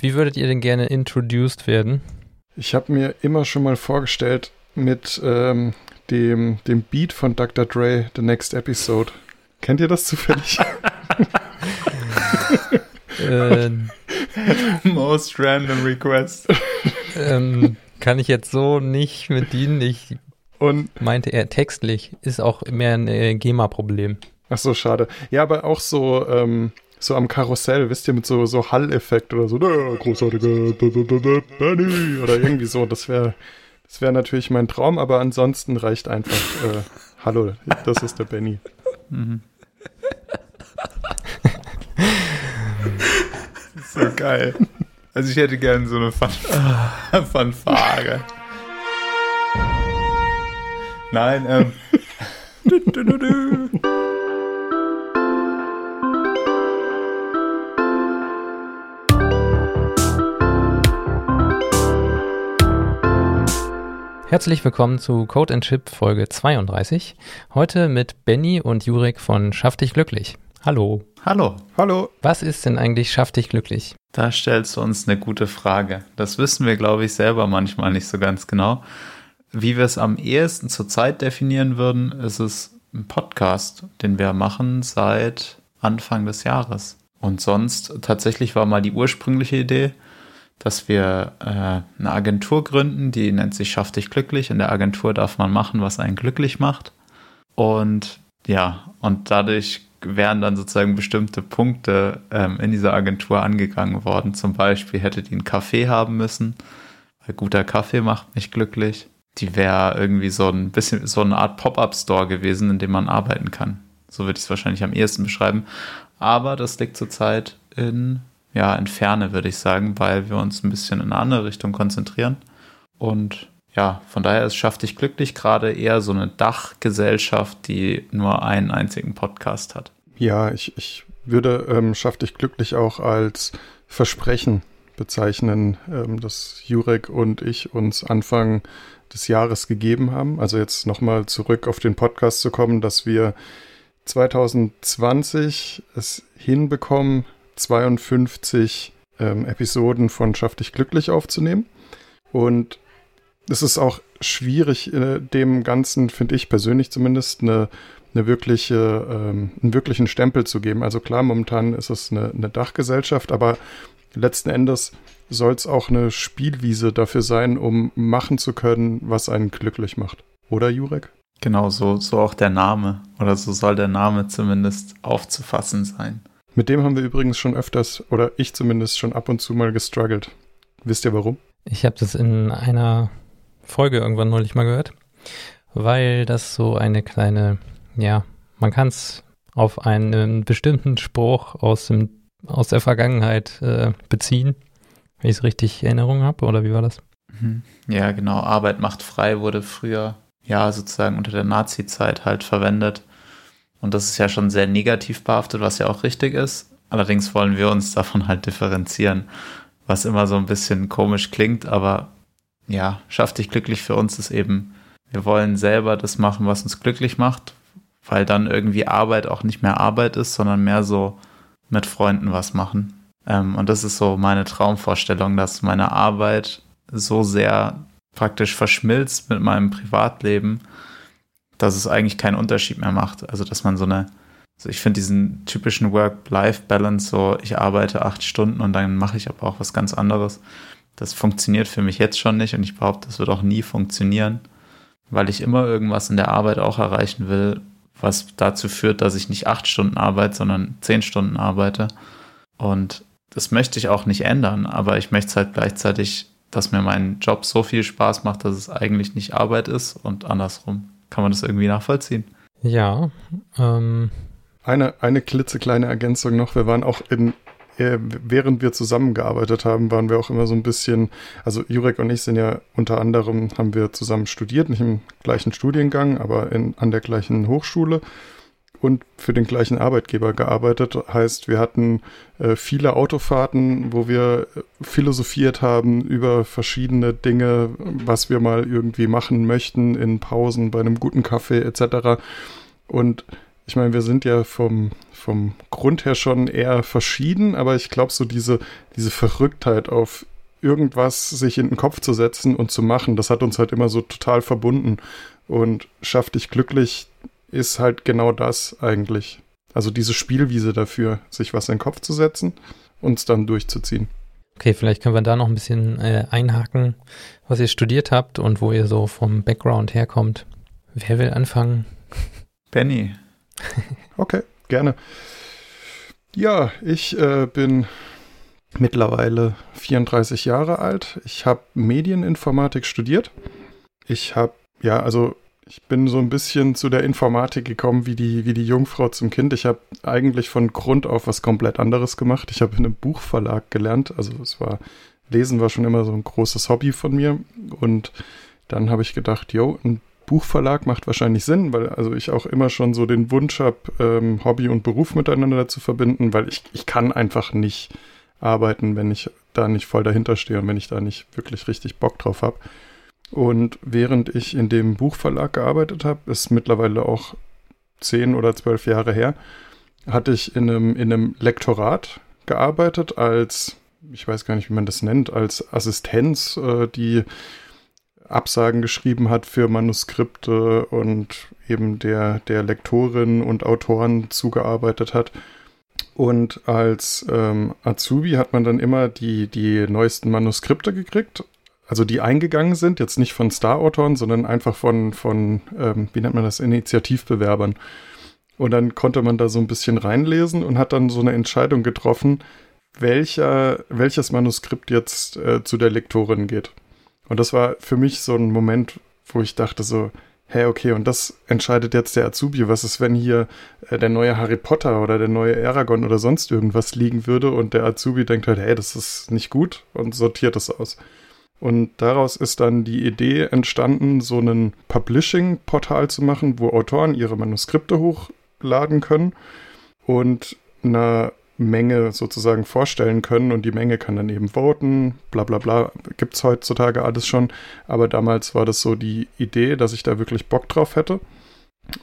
Wie würdet ihr denn gerne introduced werden? Ich habe mir immer schon mal vorgestellt mit ähm, dem, dem Beat von Dr. Dre, The Next Episode. Kennt ihr das zufällig? äh, Most random request. Ähm, kann ich jetzt so nicht mit dienen. Ich und meinte er textlich, ist auch mehr ein äh, GEMA-Problem. Ach so, schade. Ja, aber auch so, ähm, so am Karussell, wisst ihr, mit so, so Hall-Effekt oder so, der großartige Benny oder irgendwie so. Das wäre das wäre natürlich mein Traum, aber ansonsten reicht einfach, äh, hallo, das ist der Benny. Mhm. so geil. Also ich hätte gerne so eine Fan Fanfare. Nein, ähm. Herzlich willkommen zu Code and Chip Folge 32. Heute mit Benny und Jurek von Schaff dich glücklich. Hallo. Hallo. Hallo. Was ist denn eigentlich Schaff dich glücklich? Da stellst du uns eine gute Frage. Das wissen wir, glaube ich, selber manchmal nicht so ganz genau. Wie wir es am ehesten zurzeit definieren würden, ist es ein Podcast, den wir machen seit Anfang des Jahres. Und sonst tatsächlich war mal die ursprüngliche Idee, dass wir äh, eine Agentur gründen, die nennt sich Schaff dich glücklich. In der Agentur darf man machen, was einen glücklich macht. Und ja, und dadurch wären dann sozusagen bestimmte Punkte ähm, in dieser Agentur angegangen worden. Zum Beispiel hätte die einen Kaffee haben müssen, weil guter Kaffee macht mich glücklich. Die wäre irgendwie so ein bisschen so eine Art Pop-up-Store gewesen, in dem man arbeiten kann. So würde ich es wahrscheinlich am ehesten beschreiben. Aber das liegt zurzeit in ja, entferne, würde ich sagen, weil wir uns ein bisschen in eine andere Richtung konzentrieren. Und ja, von daher ist Schaff dich glücklich gerade eher so eine Dachgesellschaft, die nur einen einzigen Podcast hat. Ja, ich, ich würde ähm, Schaff dich glücklich auch als Versprechen bezeichnen, ähm, das Jurek und ich uns Anfang des Jahres gegeben haben. Also jetzt nochmal zurück auf den Podcast zu kommen, dass wir 2020 es hinbekommen, 52 ähm, Episoden von Schaff dich glücklich aufzunehmen. Und es ist auch schwierig, äh, dem Ganzen, finde ich persönlich zumindest, eine, eine wirkliche, ähm, einen wirklichen Stempel zu geben. Also klar, momentan ist es eine, eine Dachgesellschaft, aber letzten Endes soll es auch eine Spielwiese dafür sein, um machen zu können, was einen glücklich macht. Oder, Jurek? Genau, so, so auch der Name. Oder so soll der Name zumindest aufzufassen sein. Mit dem haben wir übrigens schon öfters, oder ich zumindest schon ab und zu mal gestruggelt. Wisst ihr warum? Ich habe das in einer Folge irgendwann neulich mal gehört, weil das so eine kleine, ja, man kann es auf einen bestimmten Spruch aus, dem, aus der Vergangenheit äh, beziehen, wenn ich es richtig in Erinnerung habe, oder wie war das? Mhm. Ja, genau. Arbeit macht frei wurde früher, ja, sozusagen unter der Nazi-Zeit halt verwendet und das ist ja schon sehr negativ behaftet, was ja auch richtig ist. Allerdings wollen wir uns davon halt differenzieren, was immer so ein bisschen komisch klingt, aber ja, schafft dich glücklich für uns ist eben, wir wollen selber das machen, was uns glücklich macht, weil dann irgendwie Arbeit auch nicht mehr Arbeit ist, sondern mehr so mit Freunden was machen. Ähm, und das ist so meine Traumvorstellung, dass meine Arbeit so sehr praktisch verschmilzt mit meinem Privatleben, dass es eigentlich keinen Unterschied mehr macht. Also, dass man so eine, also ich finde diesen typischen Work-Life-Balance, so ich arbeite acht Stunden und dann mache ich aber auch was ganz anderes. Das funktioniert für mich jetzt schon nicht und ich behaupte, das wird auch nie funktionieren, weil ich immer irgendwas in der Arbeit auch erreichen will, was dazu führt, dass ich nicht acht Stunden arbeite, sondern zehn Stunden arbeite. Und das möchte ich auch nicht ändern, aber ich möchte es halt gleichzeitig, dass mir mein Job so viel Spaß macht, dass es eigentlich nicht Arbeit ist und andersrum. Kann man das irgendwie nachvollziehen? Ja. Ähm. Eine, eine klitzekleine Ergänzung noch. Wir waren auch in, äh, während wir zusammengearbeitet haben, waren wir auch immer so ein bisschen, also Jurek und ich sind ja unter anderem, haben wir zusammen studiert, nicht im gleichen Studiengang, aber in, an der gleichen Hochschule und für den gleichen Arbeitgeber gearbeitet. Heißt, wir hatten äh, viele Autofahrten, wo wir philosophiert haben über verschiedene Dinge, was wir mal irgendwie machen möchten in Pausen bei einem guten Kaffee etc. Und ich meine, wir sind ja vom, vom Grund her schon eher verschieden, aber ich glaube, so diese, diese Verrücktheit auf irgendwas sich in den Kopf zu setzen und zu machen, das hat uns halt immer so total verbunden. Und schaff dich glücklich ist halt genau das eigentlich. Also diese Spielwiese dafür, sich was in den Kopf zu setzen und es dann durchzuziehen. Okay, vielleicht können wir da noch ein bisschen äh, einhaken, was ihr studiert habt und wo ihr so vom Background herkommt. Wer will anfangen? Benny. okay, gerne. Ja, ich äh, bin mittlerweile 34 Jahre alt. Ich habe Medieninformatik studiert. Ich habe, ja, also ich bin so ein bisschen zu der Informatik gekommen wie die, wie die Jungfrau zum Kind. Ich habe eigentlich von Grund auf was komplett anderes gemacht. Ich habe in einem Buchverlag gelernt. Also es war, Lesen war schon immer so ein großes Hobby von mir. Und dann habe ich gedacht, jo, ein Buchverlag macht wahrscheinlich Sinn, weil also ich auch immer schon so den Wunsch habe, ähm, Hobby und Beruf miteinander zu verbinden, weil ich, ich kann einfach nicht arbeiten, wenn ich da nicht voll dahinter stehe und wenn ich da nicht wirklich richtig Bock drauf habe. Und während ich in dem Buchverlag gearbeitet habe, ist mittlerweile auch zehn oder zwölf Jahre her, hatte ich in einem, in einem Lektorat gearbeitet als, ich weiß gar nicht, wie man das nennt, als Assistenz, äh, die Absagen geschrieben hat für Manuskripte und eben der, der Lektorin und Autoren zugearbeitet hat. Und als ähm, Azubi hat man dann immer die, die neuesten Manuskripte gekriegt, also die eingegangen sind, jetzt nicht von Star-Autoren, sondern einfach von, von ähm, wie nennt man das, Initiativbewerbern. Und dann konnte man da so ein bisschen reinlesen und hat dann so eine Entscheidung getroffen, welcher, welches Manuskript jetzt äh, zu der Lektorin geht. Und das war für mich so ein Moment, wo ich dachte so, hey, okay, und das entscheidet jetzt der Azubi. Was ist, wenn hier äh, der neue Harry Potter oder der neue Aragon oder sonst irgendwas liegen würde und der Azubi denkt halt, hey, das ist nicht gut und sortiert es aus. Und daraus ist dann die Idee entstanden, so ein Publishing-Portal zu machen, wo Autoren ihre Manuskripte hochladen können und einer Menge sozusagen vorstellen können und die Menge kann dann eben voten, bla bla bla, gibt es heutzutage alles schon, aber damals war das so die Idee, dass ich da wirklich Bock drauf hätte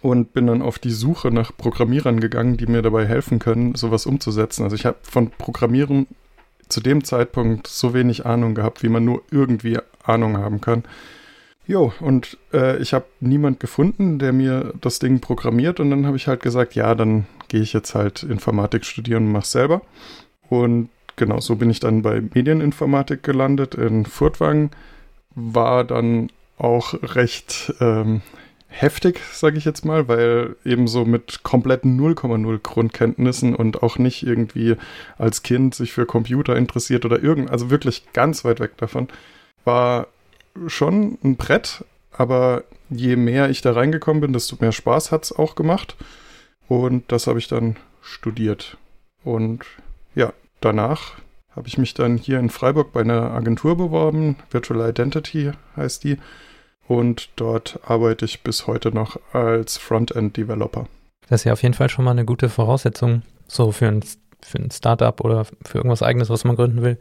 und bin dann auf die Suche nach Programmierern gegangen, die mir dabei helfen können, sowas umzusetzen. Also ich habe von Programmieren zu dem Zeitpunkt so wenig Ahnung gehabt, wie man nur irgendwie Ahnung haben kann. Jo, und äh, ich habe niemand gefunden, der mir das Ding programmiert und dann habe ich halt gesagt, ja, dann gehe ich jetzt halt Informatik studieren und mache selber. Und genau, so bin ich dann bei Medieninformatik gelandet in Furtwangen, war dann auch recht ähm, heftig, sage ich jetzt mal, weil eben so mit kompletten 0,0 Grundkenntnissen und auch nicht irgendwie als Kind sich für Computer interessiert oder irgend, also wirklich ganz weit weg davon, war schon ein Brett, aber je mehr ich da reingekommen bin, desto mehr Spaß hat es auch gemacht. Und das habe ich dann studiert. Und ja, danach habe ich mich dann hier in Freiburg bei einer Agentur beworben. Virtual Identity heißt die. Und dort arbeite ich bis heute noch als Frontend-Developer. Das ist ja auf jeden Fall schon mal eine gute Voraussetzung, so für ein, für ein Startup oder für irgendwas eigenes, was man gründen will,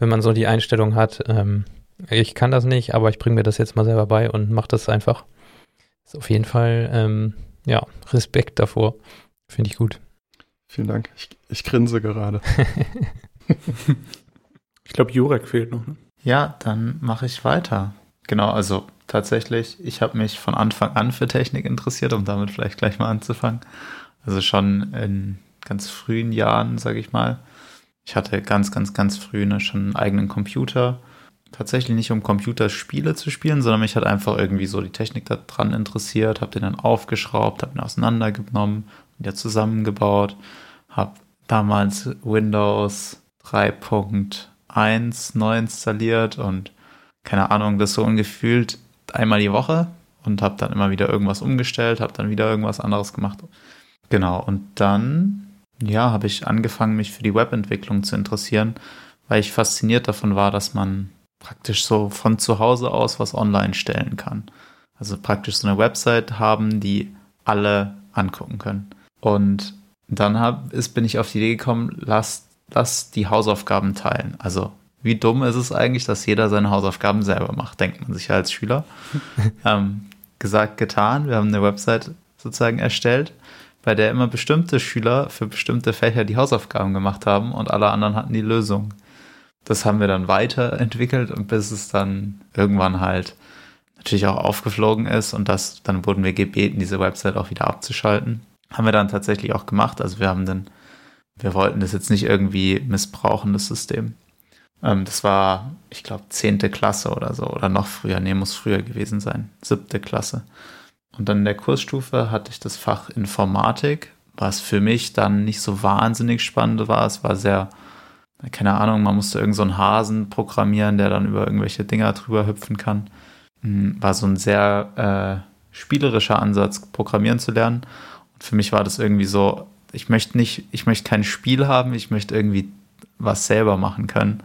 wenn man so die Einstellung hat, ähm, ich kann das nicht, aber ich bringe mir das jetzt mal selber bei und mache das einfach. Ist auf jeden Fall, ähm, ja, Respekt davor. Finde ich gut. Vielen Dank. Ich, ich grinse gerade. ich glaube, Jurek fehlt noch. Ne? Ja, dann mache ich weiter. Genau, also tatsächlich, ich habe mich von Anfang an für Technik interessiert, um damit vielleicht gleich mal anzufangen. Also schon in ganz frühen Jahren, sage ich mal. Ich hatte ganz, ganz, ganz früh ne, schon einen eigenen Computer tatsächlich nicht um Computerspiele zu spielen, sondern mich hat einfach irgendwie so die Technik daran interessiert, habe den dann aufgeschraubt, habe ihn auseinandergenommen, wieder zusammengebaut, habe damals Windows 3.1 neu installiert und keine Ahnung, das so ungefühlt einmal die Woche und habe dann immer wieder irgendwas umgestellt, habe dann wieder irgendwas anderes gemacht. Genau, und dann, ja, habe ich angefangen, mich für die Webentwicklung zu interessieren, weil ich fasziniert davon war, dass man praktisch so von zu Hause aus was online stellen kann. Also praktisch so eine Website haben, die alle angucken können. Und dann hab, ist, bin ich auf die Idee gekommen, lass, lass die Hausaufgaben teilen. Also wie dumm ist es eigentlich, dass jeder seine Hausaufgaben selber macht, denkt man sich ja als Schüler. ähm, gesagt, getan. Wir haben eine Website sozusagen erstellt bei der immer bestimmte Schüler für bestimmte Fächer die Hausaufgaben gemacht haben und alle anderen hatten die Lösung. Das haben wir dann weiterentwickelt und bis es dann irgendwann halt natürlich auch aufgeflogen ist und das, dann wurden wir gebeten, diese Website auch wieder abzuschalten. Haben wir dann tatsächlich auch gemacht. Also wir haben dann, wir wollten das jetzt nicht irgendwie missbrauchen, das System. Ähm, das war, ich glaube, zehnte Klasse oder so oder noch früher. Nee, muss früher gewesen sein. Siebte Klasse. Und dann in der Kursstufe hatte ich das Fach Informatik, was für mich dann nicht so wahnsinnig spannend war. Es war sehr, keine Ahnung, man musste irgendeinen so Hasen programmieren, der dann über irgendwelche Dinger drüber hüpfen kann. Hm, war so ein sehr äh, spielerischer Ansatz, Programmieren zu lernen. Und für mich war das irgendwie so, ich möchte nicht, ich möchte kein Spiel haben, ich möchte irgendwie was selber machen können.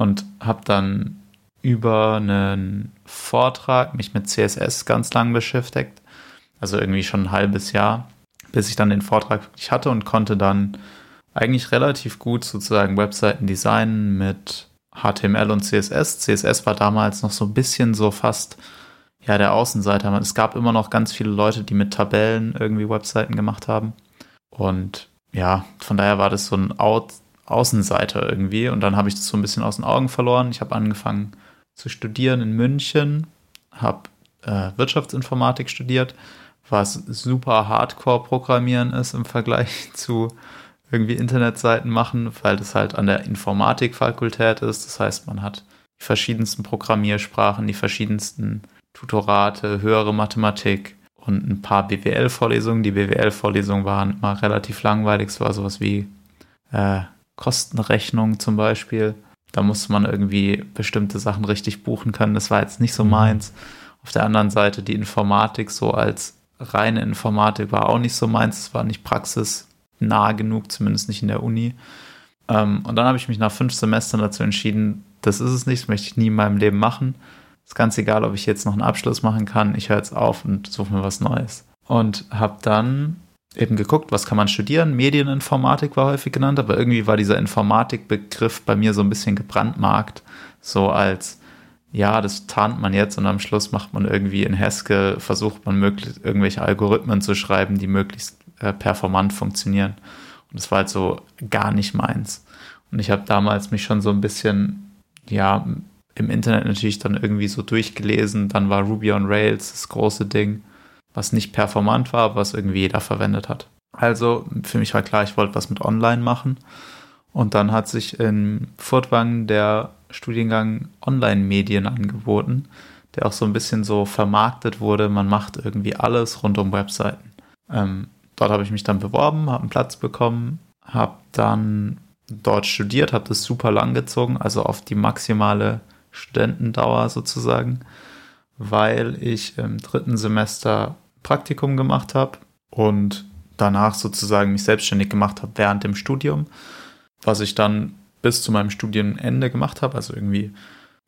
Und habe dann über einen Vortrag mich mit CSS ganz lang beschäftigt. Also irgendwie schon ein halbes Jahr, bis ich dann den Vortrag wirklich hatte und konnte dann eigentlich relativ gut sozusagen Webseiten designen mit HTML und CSS. CSS war damals noch so ein bisschen so fast ja der Außenseiter. Es gab immer noch ganz viele Leute, die mit Tabellen irgendwie Webseiten gemacht haben. Und ja, von daher war das so ein Out Außenseiter irgendwie. Und dann habe ich das so ein bisschen aus den Augen verloren. Ich habe angefangen zu studieren in München, habe äh, Wirtschaftsinformatik studiert, was super Hardcore-Programmieren ist im Vergleich zu irgendwie Internetseiten machen, weil das halt an der Informatikfakultät ist. Das heißt, man hat die verschiedensten Programmiersprachen, die verschiedensten Tutorate, höhere Mathematik und ein paar BWL-Vorlesungen. Die BWL-Vorlesungen waren immer relativ langweilig. Es war sowas wie äh, Kostenrechnung zum Beispiel. Da musste man irgendwie bestimmte Sachen richtig buchen können. Das war jetzt nicht so mhm. meins. Auf der anderen Seite die Informatik so als reine Informatik war auch nicht so meins. Es war nicht praxisnah genug, zumindest nicht in der Uni. Ähm, und dann habe ich mich nach fünf Semestern dazu entschieden, das ist es nicht, das möchte ich nie in meinem Leben machen. Ist ganz egal, ob ich jetzt noch einen Abschluss machen kann. Ich höre jetzt auf und suche mir was Neues. Und habe dann eben geguckt, was kann man studieren. Medieninformatik war häufig genannt, aber irgendwie war dieser Informatikbegriff bei mir so ein bisschen gebrandmarkt. So als, ja, das tarnt man jetzt und am Schluss macht man irgendwie in Haskell, versucht man möglichst irgendwelche Algorithmen zu schreiben, die möglichst äh, performant funktionieren. Und das war halt so gar nicht meins. Und ich habe damals mich schon so ein bisschen, ja, im Internet natürlich dann irgendwie so durchgelesen. Dann war Ruby on Rails das große Ding was nicht performant war, was irgendwie jeder verwendet hat. Also für mich war klar, ich wollte was mit Online machen. Und dann hat sich in Furtwangen der Studiengang Online-Medien angeboten, der auch so ein bisschen so vermarktet wurde. Man macht irgendwie alles rund um Webseiten. Ähm, dort habe ich mich dann beworben, habe einen Platz bekommen, habe dann dort studiert, habe das super lang gezogen, also auf die maximale Studentendauer sozusagen weil ich im dritten Semester Praktikum gemacht habe und danach sozusagen mich selbstständig gemacht habe während dem Studium, was ich dann bis zu meinem Studienende gemacht habe, also irgendwie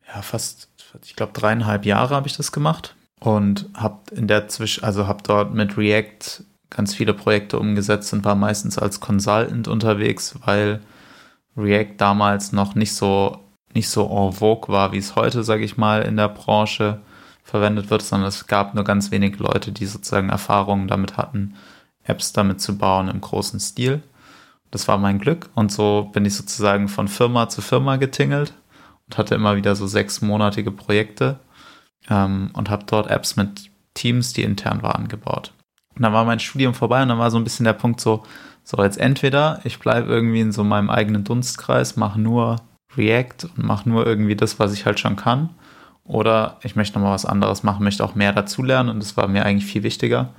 ja fast, ich glaube dreieinhalb Jahre habe ich das gemacht und habe in der Zwischen, also habe dort mit React ganz viele Projekte umgesetzt und war meistens als Consultant unterwegs, weil React damals noch nicht so nicht so en vogue war, wie es heute, sage ich mal, in der Branche verwendet wird, sondern es gab nur ganz wenige Leute, die sozusagen Erfahrungen damit hatten, Apps damit zu bauen im großen Stil. Das war mein Glück und so bin ich sozusagen von Firma zu Firma getingelt und hatte immer wieder so sechsmonatige Projekte ähm, und habe dort Apps mit Teams, die intern waren, gebaut. Und dann war mein Studium vorbei und dann war so ein bisschen der Punkt so, so jetzt entweder ich bleibe irgendwie in so meinem eigenen Dunstkreis, mache nur React und mache nur irgendwie das, was ich halt schon kann oder ich möchte nochmal was anderes machen, möchte auch mehr dazulernen und das war mir eigentlich viel wichtiger.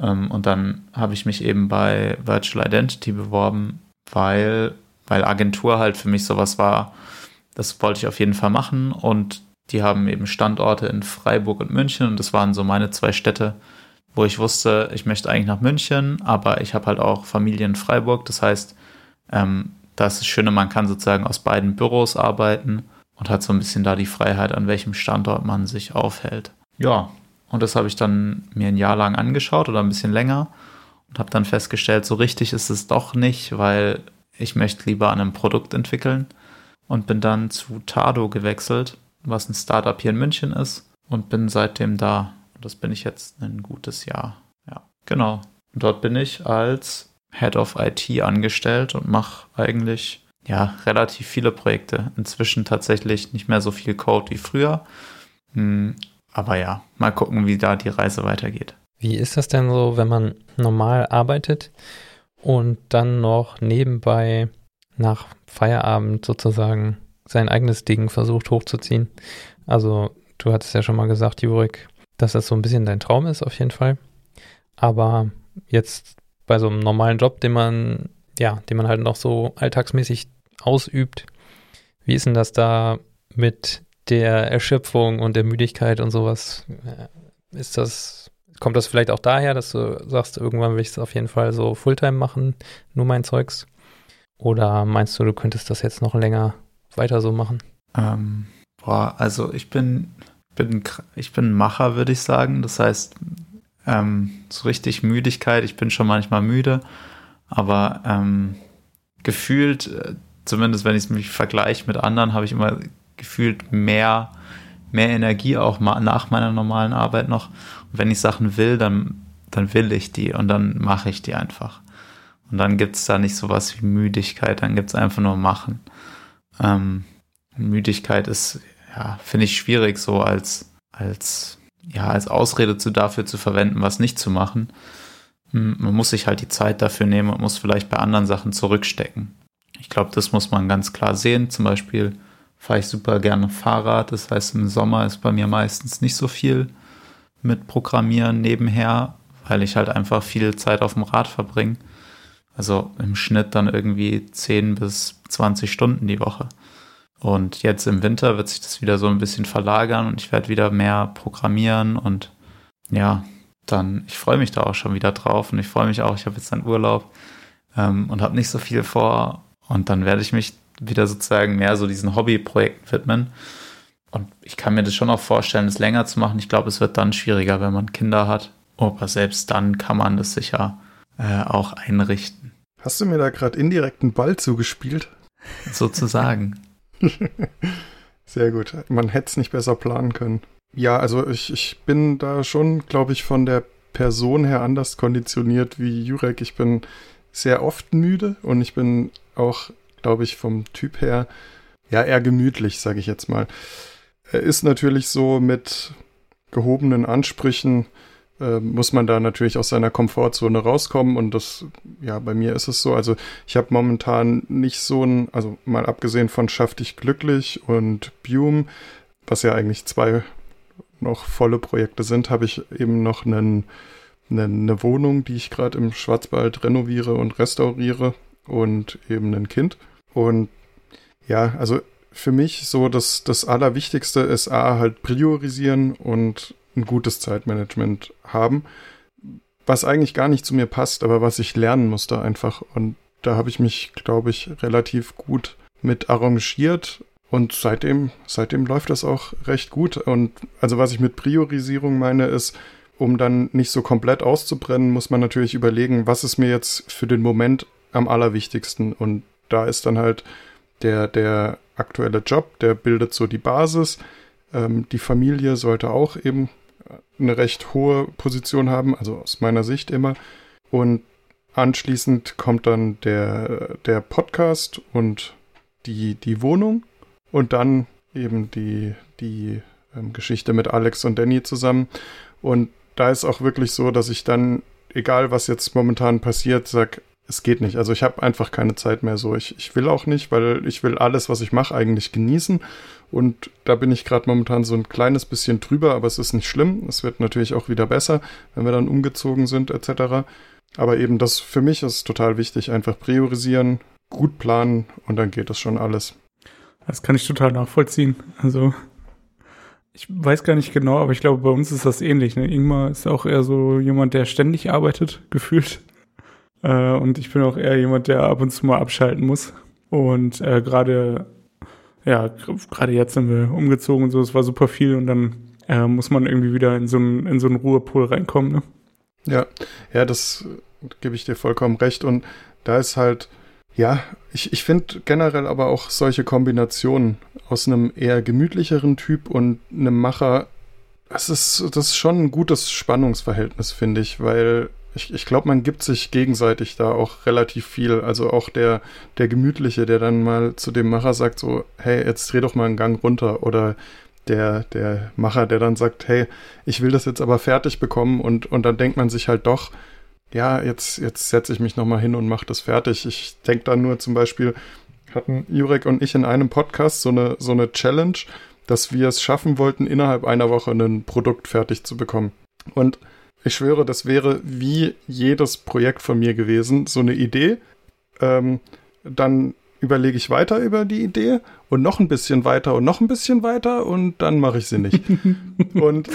Ähm, und dann habe ich mich eben bei Virtual Identity beworben, weil, weil Agentur halt für mich sowas war, das wollte ich auf jeden Fall machen und die haben eben Standorte in Freiburg und München und das waren so meine zwei Städte, wo ich wusste, ich möchte eigentlich nach München, aber ich habe halt auch Familie in Freiburg. Das heißt, ähm, das Schöne, man kann sozusagen aus beiden Büros arbeiten und hat so ein bisschen da die Freiheit, an welchem Standort man sich aufhält. Ja, und das habe ich dann mir ein Jahr lang angeschaut oder ein bisschen länger und habe dann festgestellt, so richtig ist es doch nicht, weil ich möchte lieber an einem Produkt entwickeln und bin dann zu Tado gewechselt, was ein Startup hier in München ist und bin seitdem da. Und das bin ich jetzt ein gutes Jahr. Ja, genau. Dort bin ich als Head of IT angestellt und mache eigentlich ja relativ viele Projekte. Inzwischen tatsächlich nicht mehr so viel Code wie früher. Hm, aber ja, mal gucken, wie da die Reise weitergeht. Wie ist das denn so, wenn man normal arbeitet und dann noch nebenbei nach Feierabend sozusagen sein eigenes Ding versucht hochzuziehen? Also, du hattest ja schon mal gesagt, Jurik, dass das so ein bisschen dein Traum ist, auf jeden Fall. Aber jetzt bei so einem normalen Job, den man, ja, den man halt noch so alltagsmäßig ausübt, wie ist denn das da mit der Erschöpfung und der Müdigkeit und sowas? Ist das, kommt das vielleicht auch daher, dass du sagst, irgendwann will ich es auf jeden Fall so Fulltime machen, nur mein Zeugs? Oder meinst du, du könntest das jetzt noch länger weiter so machen? Ähm, boah, also ich bin, bin, ich bin Macher, würde ich sagen. Das heißt, ähm, so richtig Müdigkeit, ich bin schon manchmal müde, aber ähm, gefühlt, äh, zumindest wenn ich mich vergleiche mit anderen, habe ich immer gefühlt mehr, mehr Energie auch nach meiner normalen Arbeit noch. Und wenn ich Sachen will, dann, dann will ich die und dann mache ich die einfach. Und dann gibt es da nicht sowas wie Müdigkeit, dann gibt es einfach nur Machen. Ähm, Müdigkeit ist, ja, finde ich schwierig so als, als ja, als Ausrede zu, dafür zu verwenden, was nicht zu machen. Man muss sich halt die Zeit dafür nehmen und muss vielleicht bei anderen Sachen zurückstecken. Ich glaube, das muss man ganz klar sehen. Zum Beispiel fahre ich super gerne Fahrrad. Das heißt, im Sommer ist bei mir meistens nicht so viel mit Programmieren nebenher, weil ich halt einfach viel Zeit auf dem Rad verbringe. Also im Schnitt dann irgendwie 10 bis 20 Stunden die Woche. Und jetzt im Winter wird sich das wieder so ein bisschen verlagern und ich werde wieder mehr programmieren und ja, dann, ich freue mich da auch schon wieder drauf und ich freue mich auch, ich habe jetzt einen Urlaub ähm, und habe nicht so viel vor und dann werde ich mich wieder sozusagen mehr so diesen Hobbyprojekten widmen. Und ich kann mir das schon auch vorstellen, es länger zu machen. Ich glaube, es wird dann schwieriger, wenn man Kinder hat. Aber selbst dann kann man das sicher äh, auch einrichten. Hast du mir da gerade indirekt einen Ball zugespielt? Sozusagen. Sehr gut. Man hätte es nicht besser planen können. Ja, also ich, ich bin da schon, glaube ich, von der Person her anders konditioniert wie Jurek. Ich bin sehr oft müde und ich bin auch, glaube ich, vom Typ her ja eher gemütlich, sage ich jetzt mal. Er ist natürlich so mit gehobenen Ansprüchen äh, muss man da natürlich aus seiner Komfortzone rauskommen und das, ja, bei mir ist es so. Also ich habe momentan nicht so ein, also mal abgesehen von Schaff dich glücklich und Bume, was ja eigentlich zwei noch volle Projekte sind, habe ich eben noch einen, eine, eine Wohnung, die ich gerade im Schwarzwald renoviere und restauriere und eben ein Kind. Und ja, also für mich so das, das Allerwichtigste ist A, halt priorisieren und ein gutes Zeitmanagement haben, was eigentlich gar nicht zu mir passt, aber was ich lernen musste einfach. Und da habe ich mich, glaube ich, relativ gut mit arrangiert. Und seitdem, seitdem läuft das auch recht gut. Und also was ich mit Priorisierung meine, ist, um dann nicht so komplett auszubrennen, muss man natürlich überlegen, was ist mir jetzt für den Moment am allerwichtigsten. Und da ist dann halt der, der aktuelle Job, der bildet so die Basis. Ähm, die Familie sollte auch eben eine recht hohe Position haben, also aus meiner Sicht immer. Und anschließend kommt dann der, der Podcast und die, die Wohnung und dann eben die, die ähm, Geschichte mit Alex und Danny zusammen. Und da ist auch wirklich so, dass ich dann, egal was jetzt momentan passiert, sag, es geht nicht. Also ich habe einfach keine Zeit mehr so. Ich, ich will auch nicht, weil ich will alles, was ich mache, eigentlich genießen. Und da bin ich gerade momentan so ein kleines bisschen drüber, aber es ist nicht schlimm. Es wird natürlich auch wieder besser, wenn wir dann umgezogen sind etc. Aber eben das für mich ist total wichtig. Einfach priorisieren, gut planen und dann geht das schon alles. Das kann ich total nachvollziehen. Also ich weiß gar nicht genau, aber ich glaube, bei uns ist das ähnlich. Ne? Ingmar ist auch eher so jemand, der ständig arbeitet, gefühlt. Äh, und ich bin auch eher jemand, der ab und zu mal abschalten muss. Und äh, gerade, ja, gerade jetzt sind wir umgezogen und so, es war super viel und dann äh, muss man irgendwie wieder in so einen, in so einen Ruhepool reinkommen. Ne? Ja, ja, das gebe ich dir vollkommen recht. Und da ist halt, ja, ich, ich finde generell aber auch solche Kombinationen aus einem eher gemütlicheren Typ und einem Macher, das ist, das ist schon ein gutes Spannungsverhältnis, finde ich, weil ich, ich glaube, man gibt sich gegenseitig da auch relativ viel. Also auch der, der Gemütliche, der dann mal zu dem Macher sagt, so, hey, jetzt dreh doch mal einen Gang runter. Oder der, der Macher, der dann sagt, hey, ich will das jetzt aber fertig bekommen und, und dann denkt man sich halt doch, ja, jetzt, jetzt setze ich mich nochmal hin und mache das fertig. Ich denke dann nur zum Beispiel, hatten Jurek und ich in einem Podcast so eine, so eine Challenge, dass wir es schaffen wollten, innerhalb einer Woche ein Produkt fertig zu bekommen. Und ich schwöre, das wäre wie jedes Projekt von mir gewesen, so eine Idee. Ähm, dann überlege ich weiter über die Idee und noch ein bisschen weiter und noch ein bisschen weiter und dann mache ich sie nicht. und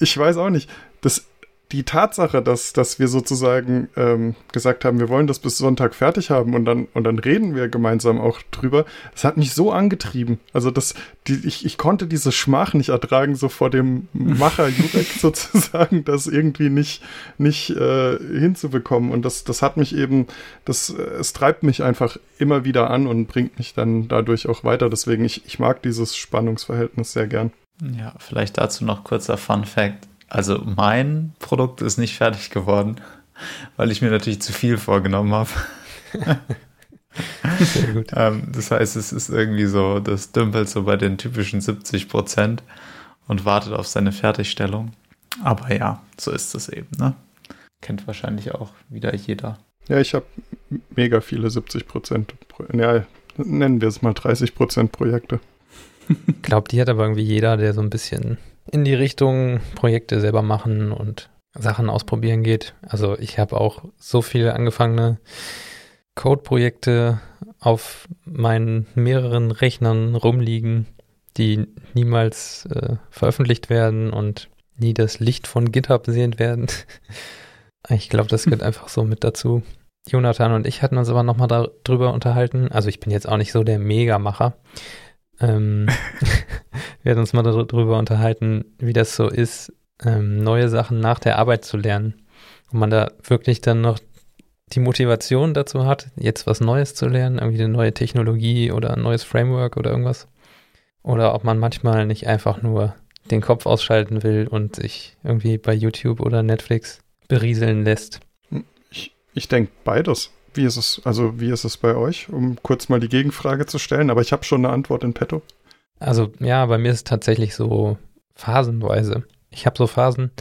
ich weiß auch nicht, das die Tatsache, dass, dass wir sozusagen ähm, gesagt haben, wir wollen das bis Sonntag fertig haben und dann, und dann reden wir gemeinsam auch drüber, das hat mich so angetrieben. Also das, die, ich, ich konnte diese Schmach nicht ertragen, so vor dem Macher Jurek sozusagen, das irgendwie nicht, nicht äh, hinzubekommen. Und das, das hat mich eben, das, es treibt mich einfach immer wieder an und bringt mich dann dadurch auch weiter. Deswegen, ich, ich mag dieses Spannungsverhältnis sehr gern. Ja, vielleicht dazu noch kurzer Fun Fact also mein Produkt ist nicht fertig geworden, weil ich mir natürlich zu viel vorgenommen habe. Sehr gut. ähm, das heißt, es ist irgendwie so, das dümpelt so bei den typischen 70 Prozent und wartet auf seine Fertigstellung. Aber ja, so ist es eben, ne? Kennt wahrscheinlich auch wieder jeder. Ja, ich habe mega viele 70 Prozent, ja, nennen wir es mal 30 Prozent Projekte. Ich glaube, die hat aber irgendwie jeder, der so ein bisschen in die Richtung Projekte selber machen und Sachen ausprobieren geht. Also ich habe auch so viele angefangene Code-Projekte auf meinen mehreren Rechnern rumliegen, die niemals äh, veröffentlicht werden und nie das Licht von GitHub sehen werden. ich glaube, das gehört einfach so mit dazu. Jonathan und ich hatten uns aber nochmal darüber unterhalten. Also ich bin jetzt auch nicht so der Megamacher, ähm, wir hatten uns mal darüber unterhalten, wie das so ist, ähm, neue Sachen nach der Arbeit zu lernen. Und man da wirklich dann noch die Motivation dazu hat, jetzt was Neues zu lernen, irgendwie eine neue Technologie oder ein neues Framework oder irgendwas. Oder ob man manchmal nicht einfach nur den Kopf ausschalten will und sich irgendwie bei YouTube oder Netflix berieseln lässt. Ich, ich denke beides. Wie ist es, also wie ist es bei euch, um kurz mal die Gegenfrage zu stellen, aber ich habe schon eine Antwort in petto. Also ja, bei mir ist es tatsächlich so phasenweise. Ich habe so Phasen.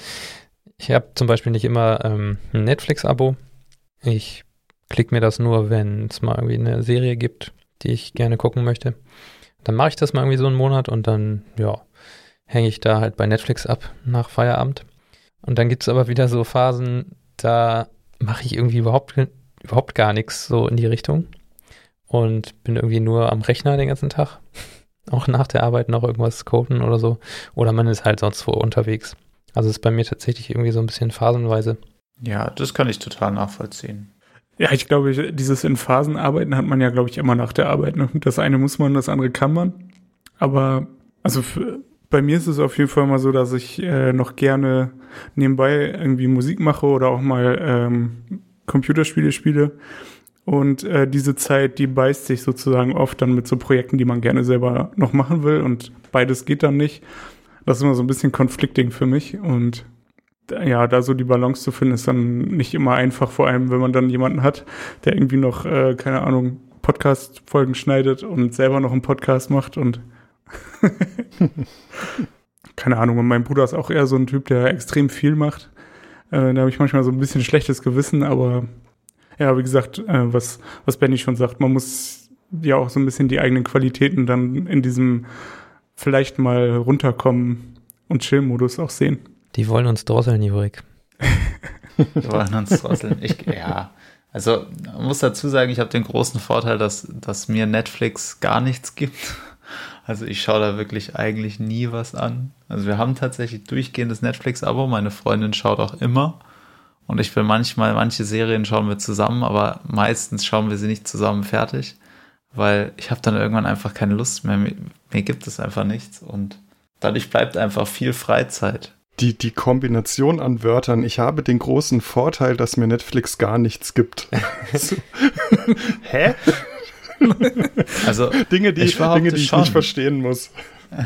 Ich habe zum Beispiel nicht immer ähm, ein Netflix-Abo. Ich klicke mir das nur, wenn es mal irgendwie eine Serie gibt, die ich gerne gucken möchte. Dann mache ich das mal irgendwie so einen Monat und dann, ja, hänge ich da halt bei Netflix ab nach Feierabend. Und dann gibt es aber wieder so Phasen, da mache ich irgendwie überhaupt überhaupt gar nichts so in die Richtung und bin irgendwie nur am Rechner den ganzen Tag. Auch nach der Arbeit noch irgendwas coden oder so. Oder man ist halt sonst wo unterwegs. Also ist bei mir tatsächlich irgendwie so ein bisschen phasenweise. Ja, das kann ich total nachvollziehen. Ja, ich glaube, dieses in Phasen arbeiten hat man ja, glaube ich, immer nach der Arbeit. Ne? Das eine muss man, das andere kann man. Aber also für, bei mir ist es auf jeden Fall mal so, dass ich äh, noch gerne nebenbei irgendwie Musik mache oder auch mal ähm, Computerspiele spiele. Und äh, diese Zeit, die beißt sich sozusagen oft dann mit so Projekten, die man gerne selber noch machen will. Und beides geht dann nicht. Das ist immer so ein bisschen conflicting für mich. Und ja, da so die Balance zu finden, ist dann nicht immer einfach, vor allem wenn man dann jemanden hat, der irgendwie noch, äh, keine Ahnung, Podcast-Folgen schneidet und selber noch einen Podcast macht und keine Ahnung. Und mein Bruder ist auch eher so ein Typ, der extrem viel macht. Äh, da habe ich manchmal so ein bisschen schlechtes Gewissen, aber ja, wie gesagt, äh, was, was Benny schon sagt, man muss ja auch so ein bisschen die eigenen Qualitäten dann in diesem vielleicht mal runterkommen und Chill-Modus auch sehen. Die wollen uns drosseln, Jurik. Die wollen uns drosseln. Ich, ja. Also, man muss dazu sagen, ich habe den großen Vorteil, dass, dass mir Netflix gar nichts gibt. Also ich schaue da wirklich eigentlich nie was an. Also wir haben tatsächlich durchgehendes Netflix-Abo. Meine Freundin schaut auch immer. Und ich will manchmal, manche Serien schauen wir zusammen, aber meistens schauen wir sie nicht zusammen fertig, weil ich habe dann irgendwann einfach keine Lust mehr. Mir, mir gibt es einfach nichts und dadurch bleibt einfach viel Freizeit. Die, die Kombination an Wörtern, ich habe den großen Vorteil, dass mir Netflix gar nichts gibt. Hä? Also Dinge, die, ich, Dinge, die ich nicht verstehen muss.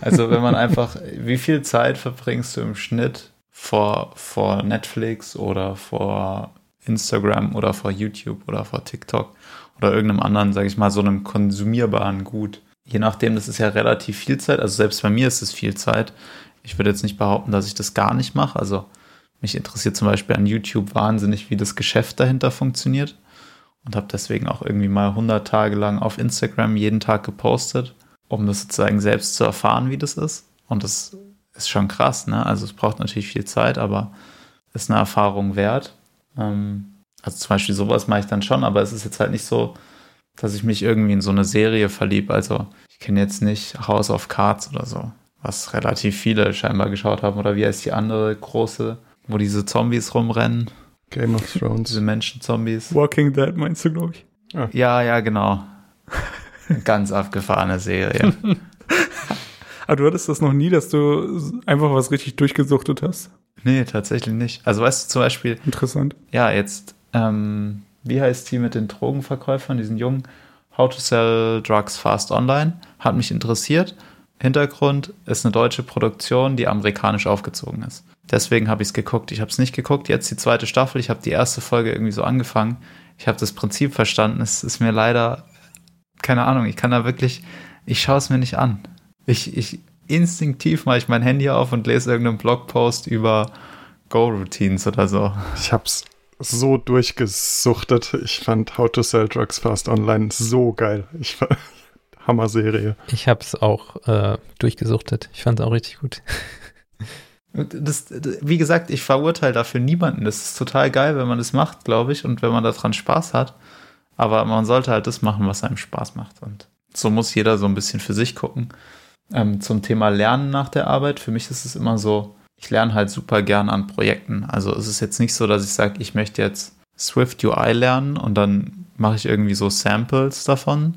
Also wenn man einfach, wie viel Zeit verbringst du im Schnitt vor, vor Netflix oder vor Instagram oder vor YouTube oder vor TikTok oder irgendeinem anderen, sage ich mal, so einem konsumierbaren Gut. Je nachdem, das ist ja relativ viel Zeit. Also selbst bei mir ist es viel Zeit. Ich würde jetzt nicht behaupten, dass ich das gar nicht mache. Also mich interessiert zum Beispiel an YouTube wahnsinnig, wie das Geschäft dahinter funktioniert. Und habe deswegen auch irgendwie mal 100 Tage lang auf Instagram jeden Tag gepostet, um das sozusagen selbst zu erfahren, wie das ist. Und das ist schon krass, ne? Also es braucht natürlich viel Zeit, aber ist eine Erfahrung wert. Ähm, also zum Beispiel sowas mache ich dann schon, aber es ist jetzt halt nicht so, dass ich mich irgendwie in so eine Serie verliebe. Also ich kenne jetzt nicht House of Cards oder so, was relativ viele scheinbar geschaut haben. Oder wie heißt die andere große, wo diese Zombies rumrennen? Game of Thrones. Diese Menschen-Zombies. Walking Dead meinst du, glaube ich. Ja, ja, genau. Ganz abgefahrene Serie. Aber du hattest das noch nie, dass du einfach was richtig durchgesuchtet hast. Nee, tatsächlich nicht. Also weißt du zum Beispiel, Interessant. ja, jetzt, ähm, wie heißt die mit den Drogenverkäufern, diesen Jungen? How to Sell Drugs Fast Online. Hat mich interessiert. Hintergrund ist eine deutsche Produktion, die amerikanisch aufgezogen ist. Deswegen habe ich es geguckt. Ich habe es nicht geguckt. Jetzt die zweite Staffel. Ich habe die erste Folge irgendwie so angefangen. Ich habe das Prinzip verstanden. Es ist mir leider, keine Ahnung, ich kann da wirklich, ich schaue es mir nicht an. Ich, ich instinktiv mache ich mein Handy auf und lese irgendeinen Blogpost über Go-Routines oder so. Ich hab's so durchgesuchtet. Ich fand How to Sell Drugs Fast Online so geil. Ich Hammer-Serie. Ich habe es auch äh, durchgesuchtet. Ich fand es auch richtig gut. Das, wie gesagt, ich verurteile dafür niemanden. Das ist total geil, wenn man das macht, glaube ich, und wenn man daran Spaß hat. Aber man sollte halt das machen, was einem Spaß macht. Und so muss jeder so ein bisschen für sich gucken. Ähm, zum Thema Lernen nach der Arbeit, für mich ist es immer so, ich lerne halt super gern an Projekten. Also es ist jetzt nicht so, dass ich sage, ich möchte jetzt Swift UI lernen und dann mache ich irgendwie so Samples davon.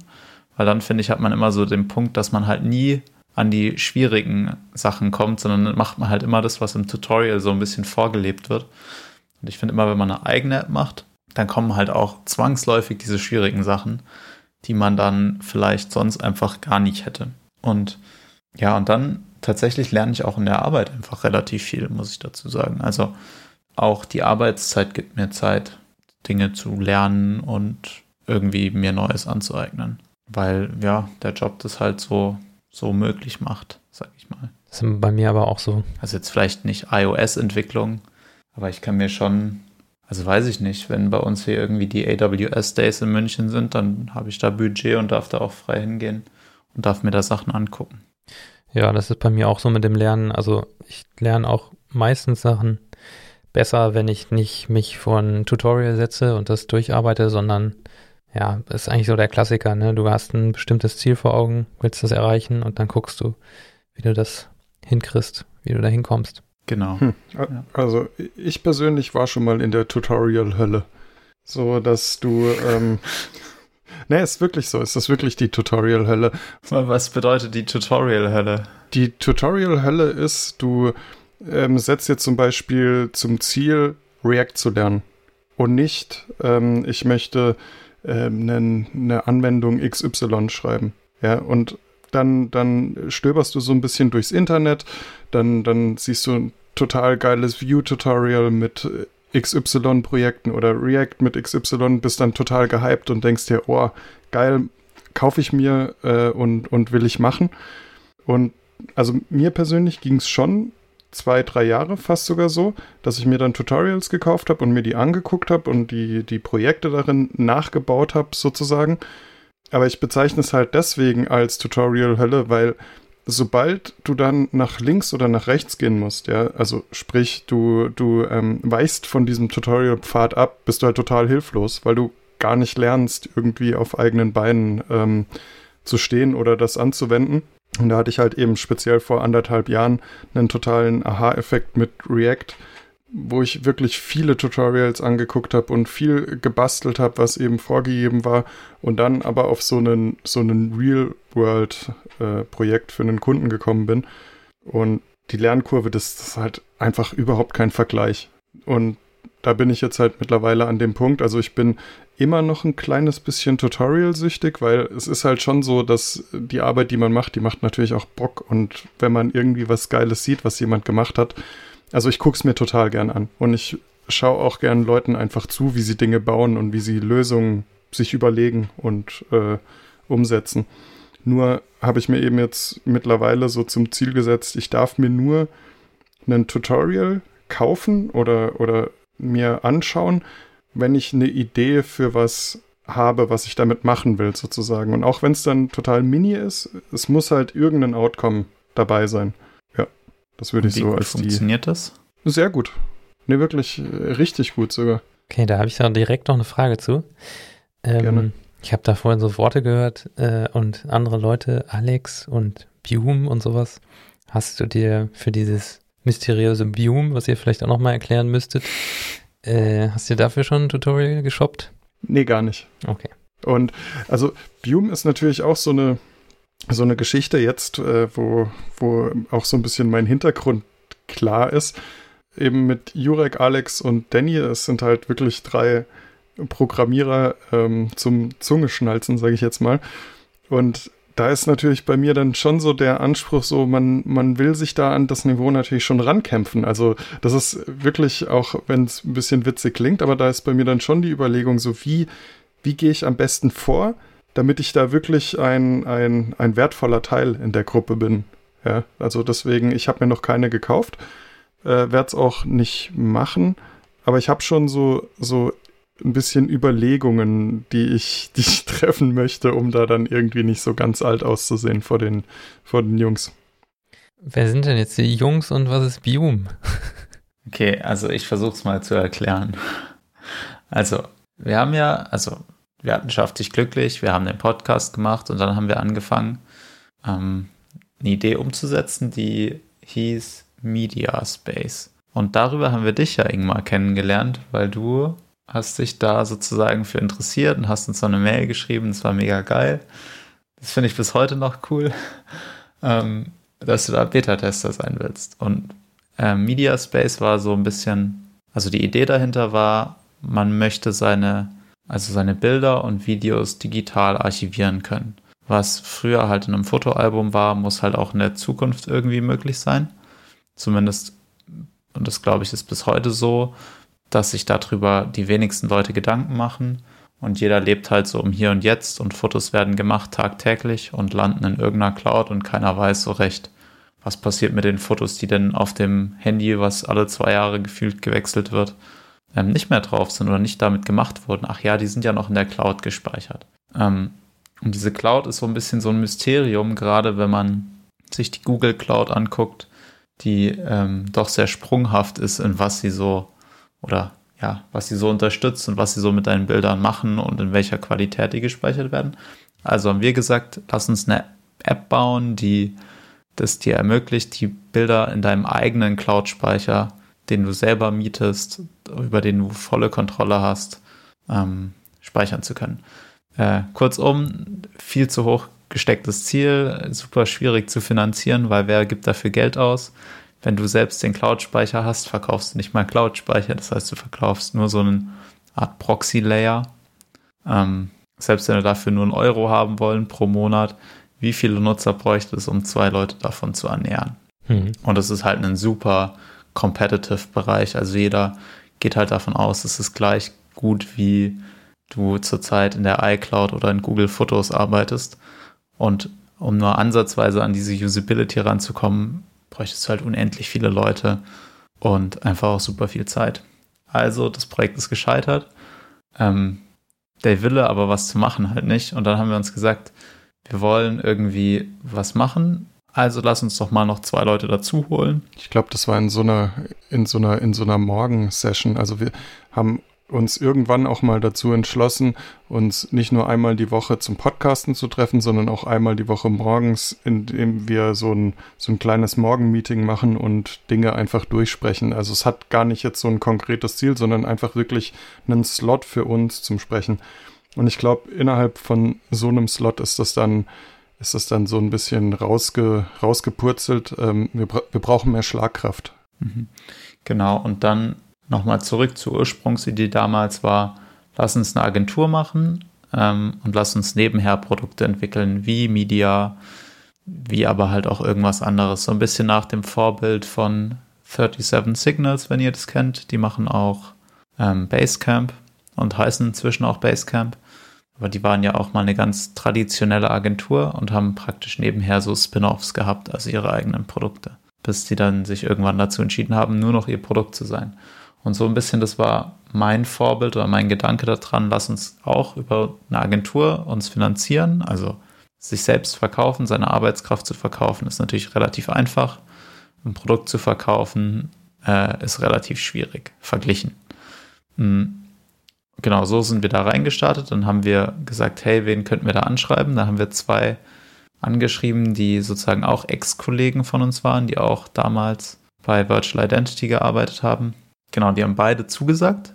Weil dann finde ich, hat man immer so den Punkt, dass man halt nie an die schwierigen Sachen kommt, sondern macht man halt immer das, was im Tutorial so ein bisschen vorgelebt wird. Und ich finde immer, wenn man eine eigene App macht, dann kommen halt auch zwangsläufig diese schwierigen Sachen, die man dann vielleicht sonst einfach gar nicht hätte. Und ja, und dann tatsächlich lerne ich auch in der Arbeit einfach relativ viel, muss ich dazu sagen. Also auch die Arbeitszeit gibt mir Zeit, Dinge zu lernen und irgendwie mir Neues anzueignen. Weil ja, der Job das halt so, so möglich macht, sag ich mal. Das ist bei mir aber auch so. Also jetzt vielleicht nicht iOS-Entwicklung, aber ich kann mir schon, also weiß ich nicht, wenn bei uns hier irgendwie die AWS Days in München sind, dann habe ich da Budget und darf da auch frei hingehen und darf mir da Sachen angucken. Ja, das ist bei mir auch so mit dem Lernen. Also ich lerne auch meistens Sachen besser, wenn ich nicht mich vor ein Tutorial setze und das durcharbeite, sondern ja, ist eigentlich so der Klassiker, ne? Du hast ein bestimmtes Ziel vor Augen, willst das erreichen und dann guckst du, wie du das hinkriegst, wie du da hinkommst. Genau. Hm. Also ich persönlich war schon mal in der Tutorial-Hölle. So, dass du, ähm, ne, ist wirklich so. Ist wirklich die Tutorial-Hölle. Was bedeutet die Tutorial-Hölle? Die Tutorial-Hölle ist, du ähm, setzt jetzt zum Beispiel zum Ziel, React zu lernen. Und nicht, ähm, ich möchte ähm, eine, Anwendung XY schreiben. Ja, und dann, dann stöberst du so ein bisschen durchs Internet, dann, dann siehst du ein total geiles View-Tutorial mit XY-Projekten oder React mit XY, bist dann total gehypt und denkst dir, oh, geil, kaufe ich mir äh, und, und will ich machen. Und also mir persönlich ging es schon zwei, drei Jahre fast sogar so, dass ich mir dann Tutorials gekauft habe und mir die angeguckt habe und die, die Projekte darin nachgebaut habe, sozusagen. Aber ich bezeichne es halt deswegen als Tutorial-Hölle, weil sobald du dann nach links oder nach rechts gehen musst, ja, also sprich, du, du ähm, weichst von diesem Tutorial-Pfad ab, bist du halt total hilflos, weil du gar nicht lernst, irgendwie auf eigenen Beinen ähm, zu stehen oder das anzuwenden. Und da hatte ich halt eben speziell vor anderthalb Jahren einen totalen Aha-Effekt mit React, wo ich wirklich viele Tutorials angeguckt habe und viel gebastelt habe, was eben vorgegeben war und dann aber auf so einen so einen Real-World-Projekt äh, für einen Kunden gekommen bin. Und die Lernkurve, das, das ist halt einfach überhaupt kein Vergleich. Und da bin ich jetzt halt mittlerweile an dem Punkt. Also ich bin immer noch ein kleines bisschen Tutorial-süchtig, weil es ist halt schon so, dass die Arbeit, die man macht, die macht natürlich auch Bock. Und wenn man irgendwie was Geiles sieht, was jemand gemacht hat, Also ich gucke es mir total gern an und ich schaue auch gern Leuten einfach zu, wie sie Dinge bauen und wie sie Lösungen sich überlegen und äh, umsetzen. Nur habe ich mir eben jetzt mittlerweile so zum Ziel gesetzt, ich darf mir nur ein Tutorial kaufen oder, oder mir anschauen, wenn ich eine Idee für was habe, was ich damit machen will, sozusagen. Und auch wenn es dann total mini ist, es muss halt irgendein Outcome dabei sein. Ja, das würde ich so als funktioniert die. Funktioniert das? Sehr gut. Ne, wirklich äh, richtig gut sogar. Okay, da habe ich dann direkt noch eine Frage zu. Ähm, Gerne. Ich habe da vorhin so Worte gehört äh, und andere Leute, Alex und Bium und sowas. Hast du dir für dieses mysteriöse Bium, was ihr vielleicht auch nochmal erklären müsstet, äh, hast du dafür schon ein Tutorial geshoppt? Nee, gar nicht. Okay. Und also Bium ist natürlich auch so eine, so eine Geschichte jetzt, äh, wo, wo auch so ein bisschen mein Hintergrund klar ist. Eben mit Jurek, Alex und Danny, es sind halt wirklich drei Programmierer ähm, zum Zungeschnalzen, sage ich jetzt mal. Und da ist natürlich bei mir dann schon so der Anspruch, so man, man will sich da an das Niveau natürlich schon rankämpfen. Also das ist wirklich auch, wenn es ein bisschen witzig klingt, aber da ist bei mir dann schon die Überlegung, so wie, wie gehe ich am besten vor, damit ich da wirklich ein, ein, ein wertvoller Teil in der Gruppe bin. Ja, also deswegen, ich habe mir noch keine gekauft, äh, werde es auch nicht machen, aber ich habe schon so, so ein bisschen Überlegungen, die ich, die ich treffen möchte, um da dann irgendwie nicht so ganz alt auszusehen vor den, vor den Jungs. Wer sind denn jetzt die Jungs und was ist Bium? Okay, also ich versuche es mal zu erklären. Also, wir haben ja, also wir hatten Schaff dich glücklich, wir haben den Podcast gemacht und dann haben wir angefangen, ähm, eine Idee umzusetzen, die hieß Media Space. Und darüber haben wir dich ja Ingmar kennengelernt, weil du hast dich da sozusagen für interessiert und hast uns so eine Mail geschrieben. Das war mega geil. Das finde ich bis heute noch cool, ähm, dass du da Beta-Tester sein willst. Und ähm, Media Space war so ein bisschen, also die Idee dahinter war, man möchte seine, also seine Bilder und Videos digital archivieren können. Was früher halt in einem Fotoalbum war, muss halt auch in der Zukunft irgendwie möglich sein. Zumindest, und das glaube ich ist bis heute so, dass sich darüber die wenigsten Leute Gedanken machen und jeder lebt halt so im Hier und Jetzt und Fotos werden gemacht tagtäglich und landen in irgendeiner Cloud und keiner weiß so recht, was passiert mit den Fotos, die denn auf dem Handy, was alle zwei Jahre gefühlt gewechselt wird, ähm, nicht mehr drauf sind oder nicht damit gemacht wurden. Ach ja, die sind ja noch in der Cloud gespeichert. Ähm, und diese Cloud ist so ein bisschen so ein Mysterium, gerade wenn man sich die Google Cloud anguckt, die ähm, doch sehr sprunghaft ist, in was sie so oder ja, was sie so unterstützt und was sie so mit deinen Bildern machen und in welcher Qualität die gespeichert werden. Also haben wir gesagt, lass uns eine App bauen, die das dir ermöglicht, die Bilder in deinem eigenen Cloud-Speicher, den du selber mietest, über den du volle Kontrolle hast, ähm, speichern zu können. Äh, kurzum, viel zu hoch gestecktes Ziel, super schwierig zu finanzieren, weil wer gibt dafür Geld aus? Wenn du selbst den Cloud-Speicher hast, verkaufst du nicht mal Cloud-Speicher. Das heißt, du verkaufst nur so eine Art Proxy-Layer. Ähm, selbst wenn wir dafür nur einen Euro haben wollen pro Monat, wie viele Nutzer bräuchte es, um zwei Leute davon zu ernähren? Mhm. Und es ist halt ein super competitive Bereich. Also jeder geht halt davon aus, es ist gleich gut, wie du zurzeit in der iCloud oder in Google Fotos arbeitest. Und um nur ansatzweise an diese Usability ranzukommen, bräuchtest du halt unendlich viele Leute und einfach auch super viel Zeit. Also das Projekt ist gescheitert. Ähm, der Wille aber was zu machen halt nicht. Und dann haben wir uns gesagt, wir wollen irgendwie was machen. Also lass uns doch mal noch zwei Leute dazu holen. Ich glaube, das war in so einer, in so einer, in so einer Morgensession. Also wir haben uns irgendwann auch mal dazu entschlossen, uns nicht nur einmal die Woche zum Podcasten zu treffen, sondern auch einmal die Woche morgens, indem wir so ein, so ein kleines Morgenmeeting machen und Dinge einfach durchsprechen. Also es hat gar nicht jetzt so ein konkretes Ziel, sondern einfach wirklich einen Slot für uns zum Sprechen. Und ich glaube, innerhalb von so einem Slot ist das dann, ist das dann so ein bisschen rausge, rausgepurzelt. Ähm, wir, wir brauchen mehr Schlagkraft. Mhm. Genau, und dann nochmal zurück zur Ursprungsidee damals war, lass uns eine Agentur machen ähm, und lass uns nebenher Produkte entwickeln, wie Media, wie aber halt auch irgendwas anderes. So ein bisschen nach dem Vorbild von 37 Signals, wenn ihr das kennt. Die machen auch ähm, Basecamp und heißen inzwischen auch Basecamp. Aber die waren ja auch mal eine ganz traditionelle Agentur und haben praktisch nebenher so Spin-offs gehabt, also ihre eigenen Produkte, bis die dann sich irgendwann dazu entschieden haben, nur noch ihr Produkt zu sein. Und so ein bisschen, das war mein Vorbild oder mein Gedanke daran, lass uns auch über eine Agentur uns finanzieren, also sich selbst verkaufen, seine Arbeitskraft zu verkaufen, ist natürlich relativ einfach. Ein Produkt zu verkaufen äh, ist relativ schwierig, verglichen. Mhm. Genau, so sind wir da reingestartet. Dann haben wir gesagt, hey, wen könnten wir da anschreiben? Da haben wir zwei angeschrieben, die sozusagen auch Ex-Kollegen von uns waren, die auch damals bei Virtual Identity gearbeitet haben. Genau, die haben beide zugesagt.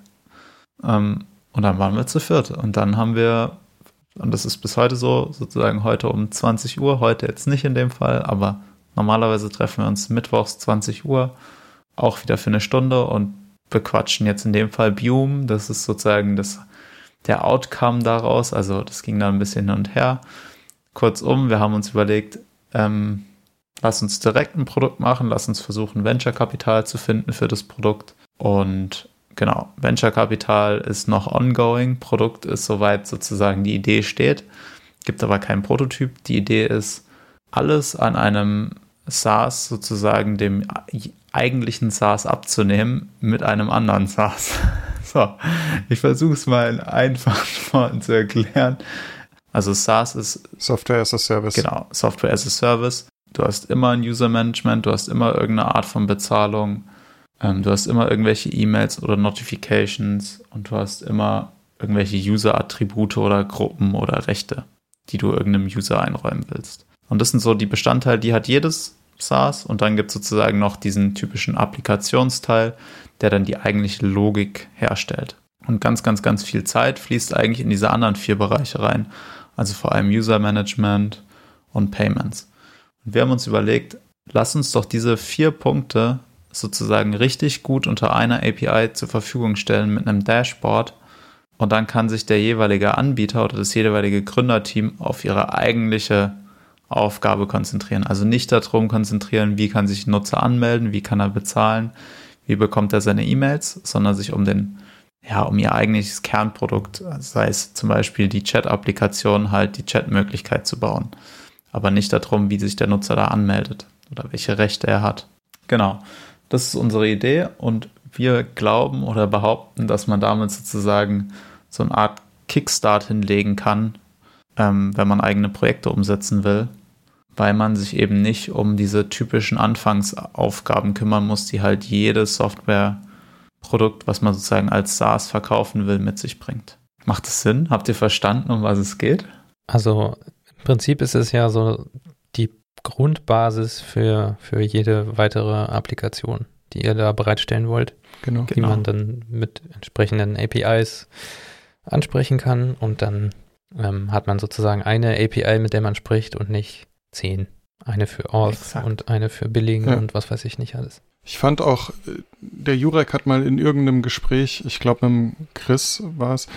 Ähm, und dann waren wir zu viert. Und dann haben wir, und das ist bis heute so, sozusagen heute um 20 Uhr, heute jetzt nicht in dem Fall, aber normalerweise treffen wir uns mittwochs 20 Uhr, auch wieder für eine Stunde und bequatschen jetzt in dem Fall Bium. Das ist sozusagen das, der Outcome daraus. Also das ging dann ein bisschen hin und her. Kurzum, wir haben uns überlegt, ähm, lass uns direkt ein Produkt machen, lass uns versuchen, Venture-Kapital zu finden für das Produkt. Und genau, Venture-Kapital ist noch ongoing. Produkt ist soweit sozusagen die Idee steht, gibt aber keinen Prototyp. Die Idee ist, alles an einem SaaS sozusagen dem eigentlichen SaaS abzunehmen mit einem anderen SaaS. So, ich versuche es mal in einfachen Worten zu erklären. Also SaaS ist Software as a Service. Genau, Software as a Service. Du hast immer ein User Management, du hast immer irgendeine Art von Bezahlung, ähm, du hast immer irgendwelche E-Mails oder Notifications und du hast immer irgendwelche User-Attribute oder Gruppen oder Rechte, die du irgendeinem User einräumen willst. Und das sind so die Bestandteile, die hat jedes SaaS und dann gibt es sozusagen noch diesen typischen Applikationsteil, der dann die eigentliche Logik herstellt. Und ganz, ganz, ganz viel Zeit fließt eigentlich in diese anderen vier Bereiche rein. Also vor allem User Management und Payments. Und wir haben uns überlegt, lass uns doch diese vier Punkte sozusagen richtig gut unter einer API zur Verfügung stellen mit einem Dashboard. Und dann kann sich der jeweilige Anbieter oder das jeweilige Gründerteam auf ihre eigentliche Aufgabe konzentrieren. Also nicht darum konzentrieren, wie kann sich ein Nutzer anmelden, wie kann er bezahlen, wie bekommt er seine E-Mails, sondern sich um den, ja, um ihr eigentliches Kernprodukt, sei es zum Beispiel die Chat-Applikation, halt die Chat-Möglichkeit zu bauen. Aber nicht darum, wie sich der Nutzer da anmeldet oder welche Rechte er hat. Genau. Das ist unsere Idee und wir glauben oder behaupten, dass man damit sozusagen so eine Art Kickstart hinlegen kann, ähm, wenn man eigene Projekte umsetzen will weil man sich eben nicht um diese typischen Anfangsaufgaben kümmern muss, die halt jedes Softwareprodukt, was man sozusagen als SaaS verkaufen will, mit sich bringt. Macht es Sinn? Habt ihr verstanden, um was es geht? Also im Prinzip ist es ja so Grundbasis für, für jede weitere Applikation, die ihr da bereitstellen wollt, genau. die Genau. man dann mit entsprechenden APIs ansprechen kann und dann ähm, hat man sozusagen eine API, mit der man spricht und nicht zehn. Eine für Auth Exakt. und eine für Billing Ja. und was weiß ich nicht alles. Ich fand auch, äh, der Jurek hat mal in irgendeinem Gespräch, ich glaube mit dem Chris war es,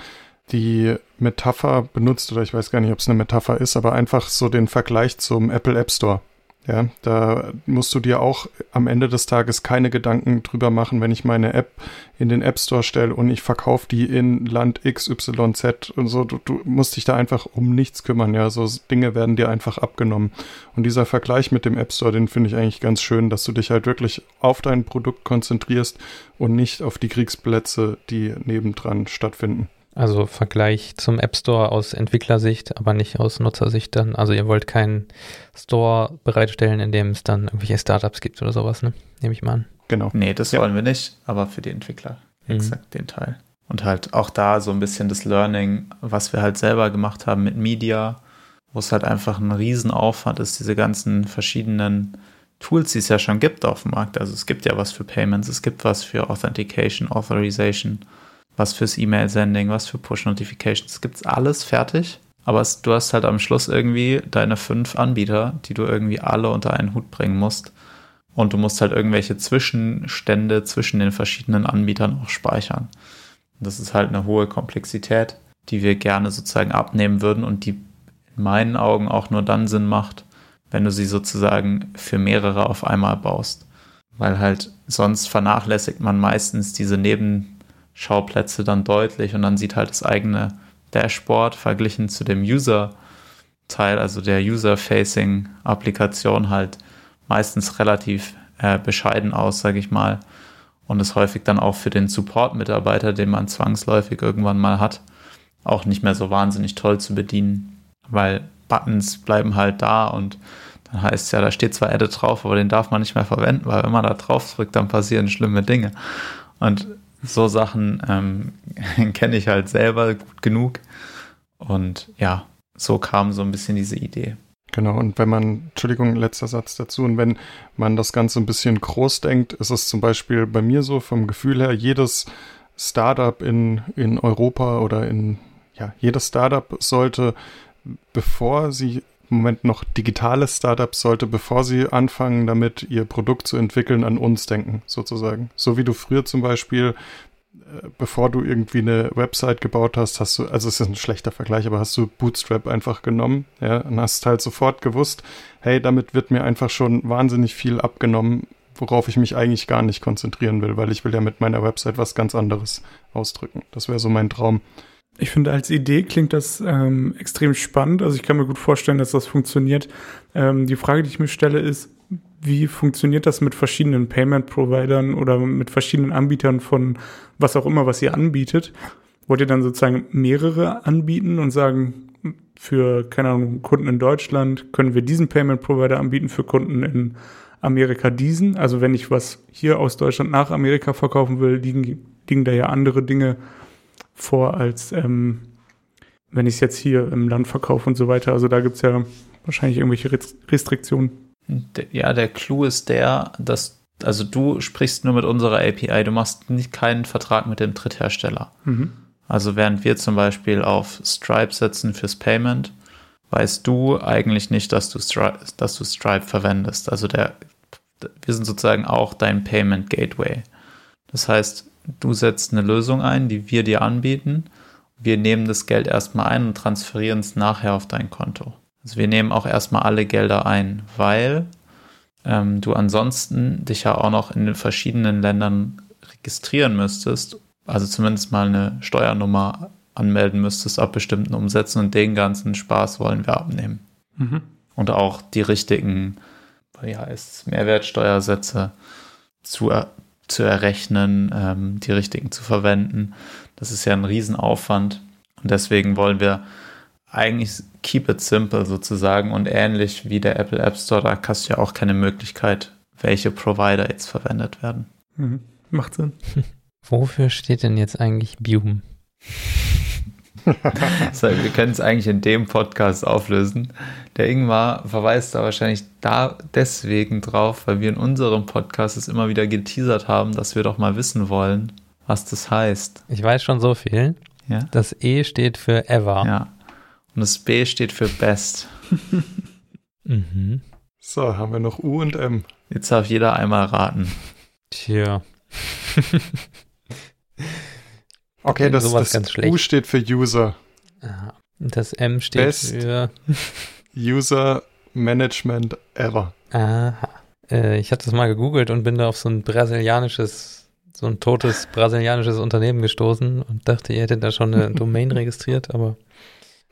die Metapher benutzt, oder ich weiß gar nicht, ob es eine Metapher ist, aber einfach so den Vergleich zum Apple App Store. Ja, da musst du dir auch am Ende des Tages keine Gedanken drüber machen, wenn ich meine App in den App Store stelle und ich verkaufe die in Land XYZ und so. Du, du musst dich da einfach um nichts kümmern. Ja, so Dinge werden dir einfach abgenommen. Und dieser Vergleich mit dem App Store, den finde ich eigentlich ganz schön, dass du dich halt wirklich auf dein Produkt konzentrierst und nicht auf die Kriegsplätze, die nebendran stattfinden. Also Vergleich zum App Store aus Entwicklersicht, aber nicht aus Nutzersicht dann. Also ihr wollt keinen Store bereitstellen, in dem es dann irgendwelche Startups gibt oder sowas, ne? Nehme ich mal an. Genau. Nee, das Ja. wollen wir nicht, aber für die Entwickler Mhm. exakt den Teil. Und halt auch da so ein bisschen das Learning, was wir halt selber gemacht haben mit Media, wo es halt einfach ein Riesenaufwand ist, diese ganzen verschiedenen Tools, die es ja schon gibt auf dem Markt. Also es gibt ja was für Payments, es gibt was für Authentication, Authorization, was fürs E-Mail-Sending, was für Push-Notifications. Es gibt alles fertig. Aber es, du hast halt am Schluss irgendwie deine fünf Anbieter, die du irgendwie alle unter einen Hut bringen musst. Und du musst halt irgendwelche Zwischenstände zwischen den verschiedenen Anbietern auch speichern. Das ist halt eine hohe Komplexität, die wir gerne sozusagen abnehmen würden und die in meinen Augen auch nur dann Sinn macht, wenn du sie sozusagen für mehrere auf einmal baust. weil halt sonst vernachlässigt man meistens diese Nebenschauplätze dann deutlich und dann sieht halt das eigene Dashboard verglichen zu dem User-Teil, also der User-Facing-Applikation halt meistens relativ äh, bescheiden aus, sage ich mal. Und ist häufig dann auch für den Support-Mitarbeiter, den man zwangsläufig irgendwann mal hat, auch nicht mehr so wahnsinnig toll zu bedienen, weil Buttons bleiben halt da und dann heißt es ja, da steht zwar Edit drauf, aber den darf man nicht mehr verwenden, weil wenn man da drauf drückt, dann passieren schlimme Dinge. Und so Sachen ähm, kenne ich halt selber gut genug. Und ja, so kam so ein bisschen diese Idee. Genau, und wenn man, Entschuldigung, letzter Satz dazu, und wenn man das Ganze ein bisschen groß denkt, ist es zum Beispiel bei mir so vom Gefühl her, jedes Startup in, in Europa oder in, ja, jedes Startup sollte, bevor sie Moment noch digitale Startups sollte, bevor sie anfangen, damit ihr Produkt zu entwickeln, an uns denken, sozusagen. So wie du früher zum Beispiel äh, bevor du irgendwie eine Website gebaut hast, hast du, also es ist ein schlechter Vergleich, aber hast du Bootstrap einfach genommen, ja, und hast halt sofort gewusst, hey, damit wird mir einfach schon wahnsinnig viel abgenommen, worauf ich mich eigentlich gar nicht konzentrieren will, weil ich will ja mit meiner Website was ganz anderes ausdrücken. Das wäre so mein Traum. Ich finde, als Idee klingt das ähm, extrem spannend. Also ich kann mir gut vorstellen, dass das funktioniert. Ähm, die Frage, die ich mir stelle, ist, wie funktioniert das mit verschiedenen Payment-Providern oder mit verschiedenen Anbietern von was auch immer, was ihr anbietet? Wollt ihr dann sozusagen mehrere anbieten und sagen, für, keine Ahnung, Kunden in Deutschland können wir diesen Payment-Provider anbieten, für Kunden in Amerika diesen? Also wenn ich was hier aus Deutschland nach Amerika verkaufen will, liegen, liegen da ja andere Dinge vor, als ähm, wenn ich es jetzt hier im Land verkaufe und so weiter. Also da gibt es ja wahrscheinlich irgendwelche Restriktionen. Ja, der Clou ist der, dass also du sprichst nur mit unserer API, du machst nicht keinen Vertrag mit dem Dritthersteller. Mhm. Also während wir zum Beispiel auf Stripe setzen fürs Payment, weißt du eigentlich nicht, dass du Stripe, dass du Stripe verwendest. Also der, wir sind sozusagen auch dein Payment Gateway. Das heißt, du setzt eine Lösung ein, die wir dir anbieten. Wir nehmen das Geld erstmal ein und transferieren es nachher auf dein Konto. Also wir nehmen auch erstmal alle Gelder ein, weil ähm, du ansonsten dich ja auch noch in den verschiedenen Ländern registrieren müsstest, also zumindest mal eine Steuernummer anmelden müsstest ab bestimmten Umsätzen und den ganzen Spaß wollen wir abnehmen. Mhm. Und auch die richtigen, wie heißt Mehrwertsteuersätze zu, zu errechnen, ähm, die richtigen zu verwenden. Das ist ja ein Riesenaufwand. Und deswegen wollen wir eigentlich keep it simple sozusagen und ähnlich wie der Apple App Store, da hast du ja auch keine Möglichkeit, welche Provider jetzt verwendet werden. Mhm. Macht Sinn. Wofür steht denn jetzt eigentlich Bume? so, wir können es eigentlich in dem Podcast auflösen. Der Ingmar verweist da wahrscheinlich da deswegen drauf, weil wir in unserem Podcast es immer wieder geteasert haben, dass wir doch mal wissen wollen, was das heißt. Ich weiß schon so viel. Ja? Das E steht für Ever. Ja. Und das B steht für Best. mhm. So, haben wir noch U und M. Jetzt darf jeder einmal raten. Tja. okay, das, das U steht für User. Das M steht Best für User Management Ever. Aha. Äh, ich hatte das mal gegoogelt und bin da auf so ein brasilianisches, so ein totes brasilianisches Unternehmen gestoßen und dachte, ihr hättet da schon eine Domain registriert, aber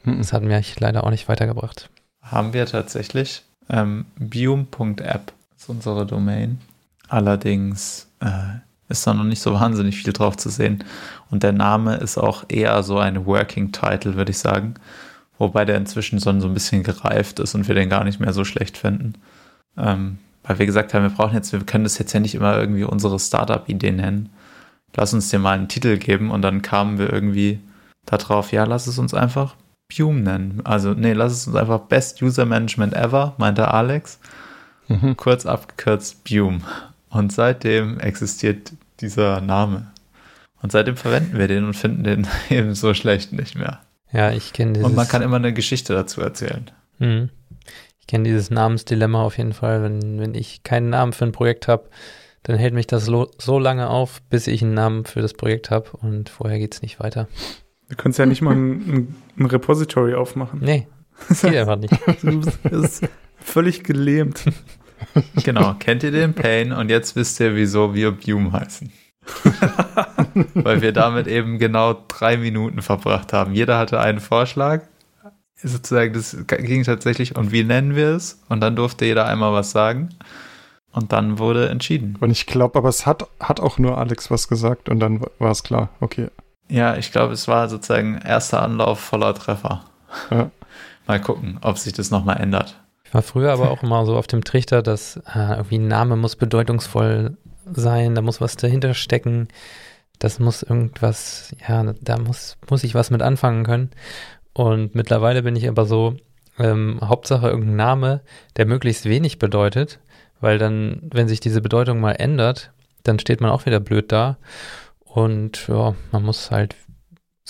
das hat mich leider auch nicht weitergebracht. Haben wir tatsächlich. Ähm, Bium.app ist unsere Domain. Allerdings äh, ist da noch nicht so wahnsinnig viel drauf zu sehen. Und der Name ist auch eher so ein Working Title, würde ich sagen. Wobei der inzwischen so, ein bisschen gereift ist und wir den gar nicht mehr so schlecht finden. Ähm, weil wir gesagt haben, wir brauchen jetzt, wir können das jetzt ja nicht immer irgendwie unsere Startup-Idee nennen. Lass uns dir mal einen Titel geben und dann kamen wir irgendwie darauf, ja, lass es uns einfach Bume nennen. Also, nee, lass es uns einfach Best User Management Ever, meinte Alex. Mhm. Kurz abgekürzt Bume. Und seitdem existiert dieser Name. Und seitdem verwenden wir den und finden den eben so schlecht nicht mehr. Ja, ich kenne dieses. Und man kann immer eine Geschichte dazu erzählen. Mhm. Ich kenne dieses Namensdilemma auf jeden Fall. Wenn, wenn ich keinen Namen für ein Projekt habe, dann hält mich das so lange auf, bis ich einen Namen für das Projekt habe und vorher geht es nicht weiter. Du kannst ja nicht mal ein, ein Repository aufmachen. Nee, das geht einfach nicht. Du bist völlig gelähmt. Genau, kennt ihr den Pain und jetzt wisst ihr, wieso wir Bume heißen. Weil wir damit eben genau drei Minuten verbracht haben. Jeder hatte einen Vorschlag. Sozusagen, das ging tatsächlich, und wie nennen wir es? Und dann durfte jeder einmal was sagen. Und dann wurde entschieden. Und ich glaube, aber es hat, hat auch nur Alex was gesagt und dann war es klar. Okay. Ja, ich glaube, es war sozusagen erster Anlauf voller Treffer. Ja. mal gucken, ob sich das nochmal ändert. Ich war früher aber auch immer so auf dem Trichter, dass äh, irgendwie ein Name muss bedeutungsvoll sein, da muss was dahinter stecken, das muss irgendwas, ja, da muss, muss ich was mit anfangen können. Und mittlerweile bin ich aber so, ähm, Hauptsache irgendein Name, der möglichst wenig bedeutet, weil dann, wenn sich diese Bedeutung mal ändert, dann steht man auch wieder blöd da. Und ja, man muss halt,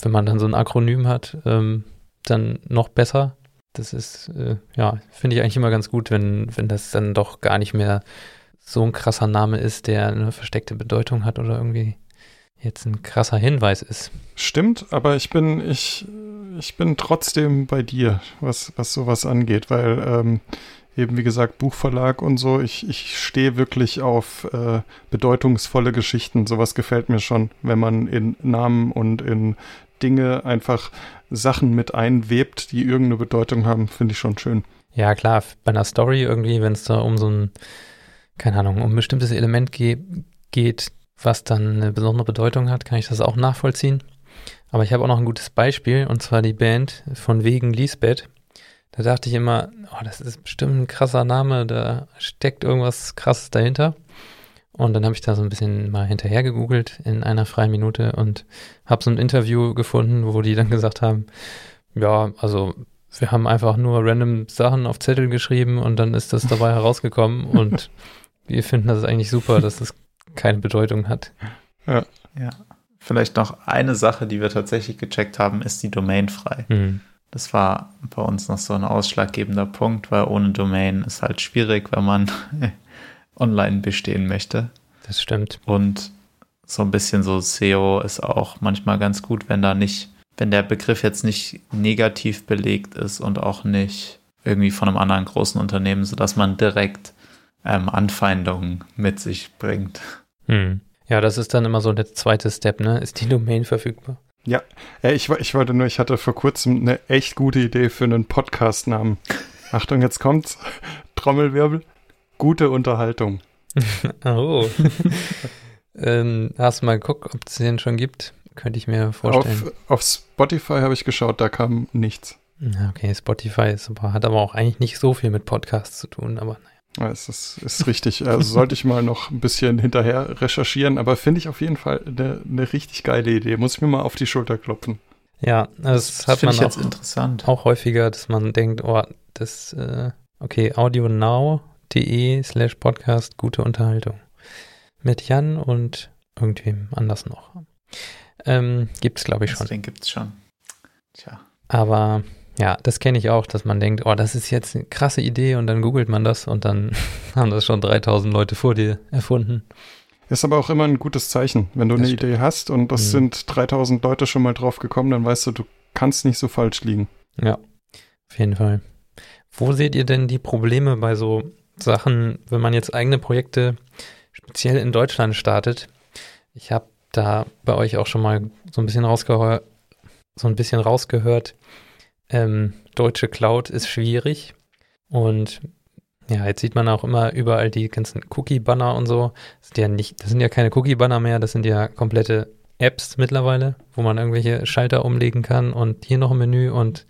wenn man dann so ein Akronym hat, ähm, dann noch besser. Das ist, äh, ja, finde ich eigentlich immer ganz gut, wenn, wenn das dann doch gar nicht mehr so ein krasser Name ist, der eine versteckte Bedeutung hat oder irgendwie jetzt ein krasser Hinweis ist. Stimmt, aber ich bin, ich, ich bin trotzdem bei dir, was, was sowas angeht, weil ähm, eben wie gesagt Buchverlag und so, ich, ich stehe wirklich auf äh, bedeutungsvolle Geschichten. Sowas gefällt mir schon, wenn man in Namen und in Dinge einfach Sachen mit einwebt, die irgendeine Bedeutung haben, finde ich schon schön. Ja, klar, bei einer Story irgendwie, wenn es da um so ein keine Ahnung, um ein bestimmtes Element ge geht, was dann eine besondere Bedeutung hat, kann ich das auch nachvollziehen. Aber ich habe auch noch ein gutes Beispiel, und zwar die Band von wegen Lisbeth. Da dachte ich immer, oh, das ist bestimmt ein krasser Name, da steckt irgendwas krasses dahinter. Und dann habe ich da so ein bisschen mal hinterher gegoogelt in einer freien Minute und habe so ein Interview gefunden, wo die dann gesagt haben, ja, also wir haben einfach nur random Sachen auf Zettel geschrieben und dann ist das dabei herausgekommen und wir finden das eigentlich super, dass es keine Bedeutung hat. Ja. ja. Vielleicht noch eine Sache, die wir tatsächlich gecheckt haben, ist die Domain frei. Mhm. Das war bei uns noch so ein ausschlaggebender Punkt, weil ohne Domain ist halt schwierig, wenn man online bestehen möchte. Das stimmt. Und so ein bisschen so SEO ist auch manchmal ganz gut, wenn da nicht, wenn der Begriff jetzt nicht negativ belegt ist und auch nicht irgendwie von einem anderen großen Unternehmen, sodass man direkt ähm, Anfeindungen mit sich bringt. Hm. Ja, das ist dann immer so der zweite Step, ne? Ist die Domain verfügbar? Ja, ich, ich wollte nur, ich hatte vor kurzem eine echt gute Idee für einen Podcast-Namen. Achtung, jetzt kommt's. Trommelwirbel. Gute Unterhaltung. oh. ähm, hast du mal geguckt, ob es den schon gibt? Könnte ich mir vorstellen. Auf, auf Spotify habe ich geschaut, da kam nichts. Okay, Spotify ist aber, hat aber auch eigentlich nicht so viel mit Podcasts zu tun, aber naja. Ja, es ist, ist richtig. Also sollte ich mal noch ein bisschen hinterher recherchieren, aber finde ich auf jeden Fall eine, eine richtig geile Idee. Muss ich mir mal auf die Schulter klopfen. Ja, das, das hat man auch, interessant. auch häufiger, dass man denkt, oh, das, äh, okay, audionow.de slash podcast, gute Unterhaltung. Mit Jan und irgendwem anders noch. Ähm, gibt's, glaube ich, schon. Den gibt's schon. Tja. Aber ja, das kenne ich auch, dass man denkt, oh, das ist jetzt eine krasse Idee und dann googelt man das und dann haben das schon 3000 Leute vor dir erfunden. Ist aber auch immer ein gutes Zeichen. Wenn du das eine stimmt. Idee hast und das mhm. sind 3000 Leute schon mal drauf gekommen, dann weißt du, du kannst nicht so falsch liegen. Ja, auf jeden Fall. Wo seht ihr denn die Probleme bei so Sachen, wenn man jetzt eigene Projekte speziell in Deutschland startet? Ich habe da bei euch auch schon mal so ein bisschen rausgehört, so ein bisschen rausgehört, ähm, deutsche Cloud ist schwierig und ja, jetzt sieht man auch immer überall die ganzen Cookie-Banner und so. Das sind ja nicht, das sind ja keine Cookie-Banner mehr, das sind ja komplette Apps mittlerweile, wo man irgendwelche Schalter umlegen kann und hier noch ein Menü und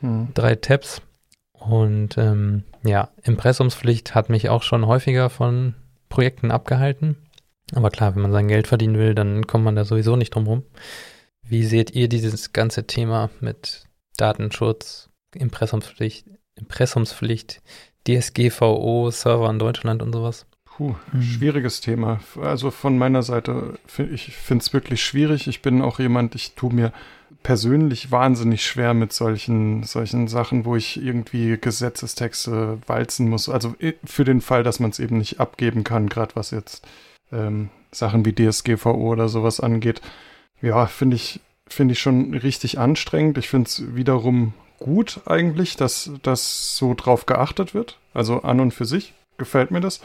hm. drei Tabs. Und ähm, ja, Impressumspflicht hat mich auch schon häufiger von Projekten abgehalten. Aber klar, wenn man sein Geld verdienen will, dann kommt man da sowieso nicht drum rum. Wie seht ihr dieses ganze Thema mit Datenschutz, Impressumspflicht, Impressumspflicht, DSGVO, Server in Deutschland und sowas? Puh, mhm. schwieriges Thema. Also von meiner Seite, ich finde es wirklich schwierig. Ich bin auch jemand, ich tue mir persönlich wahnsinnig schwer mit solchen, solchen Sachen, wo ich irgendwie Gesetzestexte walzen muss. Also für den Fall, dass man es eben nicht abgeben kann, gerade was jetzt ähm, Sachen wie DSGVO oder sowas angeht. Ja, finde ich, finde ich schon richtig anstrengend. Ich finde es wiederum gut eigentlich, dass das so drauf geachtet wird. Also an und für sich. gefällt mir das.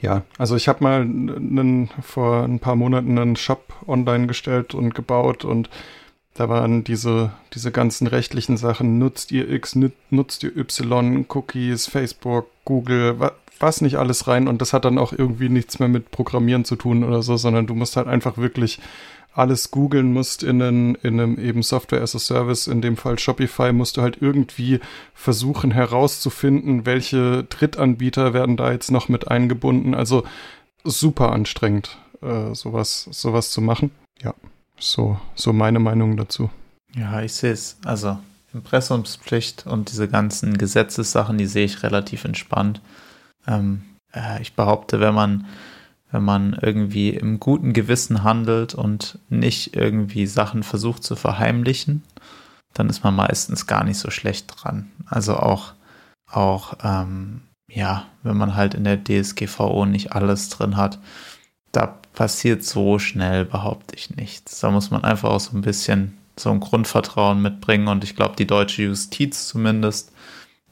Ja, also ich habe mal einen, vor ein paar Monaten einen Shop online gestellt und gebaut und da waren diese, diese ganzen rechtlichen Sachen, nutzt ihr X, nutzt ihr Y, Cookies, Facebook, Google, wa was nicht alles rein und das hat dann auch irgendwie nichts mehr mit Programmieren zu tun oder so, sondern du musst halt einfach wirklich alles googeln musst in, einen, in einem eben Software as a Service, in dem Fall Shopify, musst du halt irgendwie versuchen herauszufinden, welche Drittanbieter werden da jetzt noch mit eingebunden. Also super anstrengend, äh, sowas, sowas zu machen. Ja, so, so meine Meinung dazu. Ja, ich sehe es. Also Impressumspflicht und diese ganzen Gesetzessachen, die sehe ich relativ entspannt. Ähm, äh, ich behaupte, wenn man wenn man irgendwie im guten Gewissen handelt und nicht irgendwie Sachen versucht zu verheimlichen, dann ist man meistens gar nicht so schlecht dran. Also auch, auch ähm, ja, wenn man halt in der DSGVO nicht alles drin hat, da passiert so schnell, behaupte ich nichts. Da muss man einfach auch so ein bisschen so ein Grundvertrauen mitbringen und ich glaube, die deutsche Justiz zumindest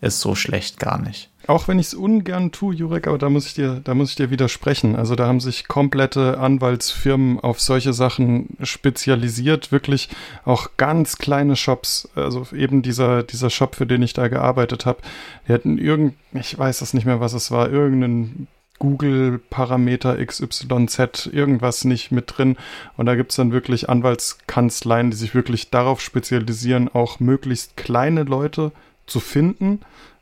ist so schlecht gar nicht. Auch wenn ich es ungern tue, Jurek, aber da muss ich dir, da muss ich dir widersprechen. Also da haben sich komplette Anwaltsfirmen auf solche Sachen spezialisiert, wirklich auch ganz kleine Shops. Also eben dieser, dieser Shop, für den ich da gearbeitet habe, die hatten irgend, ich weiß das nicht mehr, was es war, irgendeinen Google-Parameter XYZ, irgendwas nicht mit drin. Und da gibt's dann wirklich Anwaltskanzleien, die sich wirklich darauf spezialisieren, auch möglichst kleine Leute zu finden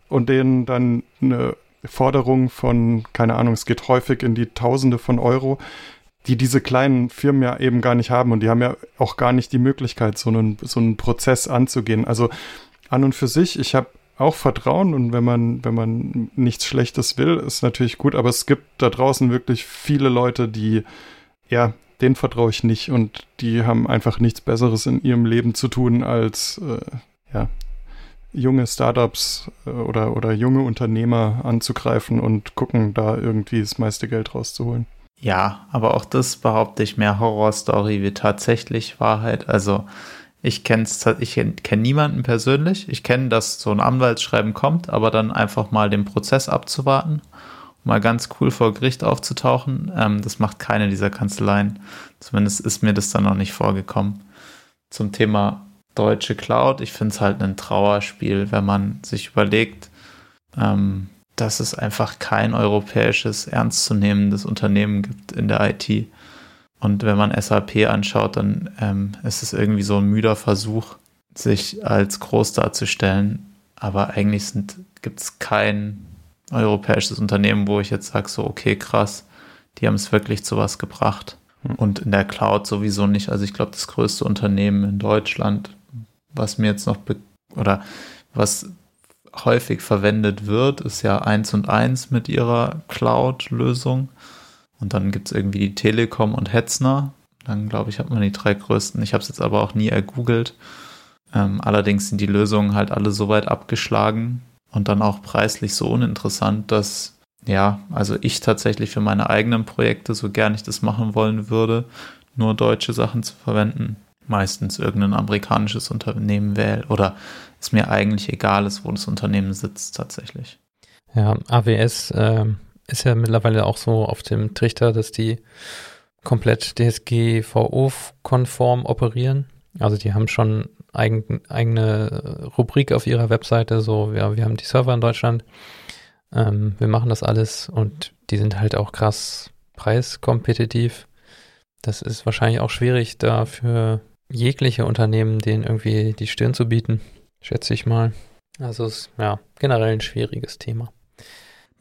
und denen dann eine Forderung von, keine Ahnung, es geht häufig in die Tausende von Euro, die diese kleinen Firmen ja eben gar nicht haben und die haben ja auch gar nicht die Möglichkeit, so einen, so einen Prozess anzugehen. Also an und für sich, ich habe auch Vertrauen und wenn man, wenn man nichts Schlechtes will, ist natürlich gut, aber es gibt da draußen wirklich viele Leute, die, ja, denen vertraue ich nicht und die haben einfach nichts Besseres in ihrem Leben zu tun, als äh, ja, junge Startups äh, oder, oder junge Unternehmer anzugreifen und gucken, da irgendwie das meiste Geld rauszuholen. Ja, aber auch das behaupte ich mehr Horrorstory wie tatsächlich Wahrheit. Also ich kenne ich kenn niemanden persönlich. Ich kenne, dass so ein Anwaltsschreiben kommt, aber dann einfach mal den Prozess abzuwarten, mal ganz cool vor Gericht aufzutauchen, ähm, das macht keine dieser Kanzleien. Zumindest ist mir das dann noch nicht vorgekommen. Zum Thema deutsche Cloud. Ich finde es halt ein Trauerspiel, wenn man sich überlegt, ähm, dass es einfach kein europäisches, ernstzunehmendes Unternehmen gibt in der IT. Und wenn man SAP anschaut, dann ähm, ist es irgendwie so ein müder Versuch, sich als groß darzustellen. Aber eigentlich gibt es kein europäisches Unternehmen, wo ich jetzt sage, so, okay, krass, die haben es wirklich zu was gebracht. Hm. Und in der Cloud sowieso nicht. Also ich glaube, das größte Unternehmen in Deutschland was mir jetzt noch oder was häufig verwendet wird, ist ja eins und eins mit ihrer Cloud-Lösung. Und dann gibt es irgendwie die Telekom und Hetzner. Dann glaube ich, hat man die drei größten. Ich habe es jetzt aber auch nie ergoogelt. Ähm, allerdings sind die Lösungen halt alle so weit abgeschlagen und dann auch preislich so uninteressant, dass ja, also ich tatsächlich für meine eigenen Projekte, so gern ich das machen wollen würde, nur deutsche Sachen zu verwenden, meistens irgendein amerikanisches Unternehmen wähle oder es mir eigentlich egal ist, wo das Unternehmen sitzt tatsächlich. Ja, AWS äh, ist ja mittlerweile auch so auf dem Trichter, dass die komplett DSGVO-konform operieren. Also die haben schon eigen, eigene Rubrik auf ihrer Webseite, so ja, wir haben die Server in Deutschland, ähm, wir machen das alles und die sind halt auch krass preiskompetitiv. Das ist wahrscheinlich auch schwierig, da für jegliche Unternehmen denen irgendwie die Stirn zu bieten, schätze ich mal. Also es ist ja generell ein schwieriges Thema.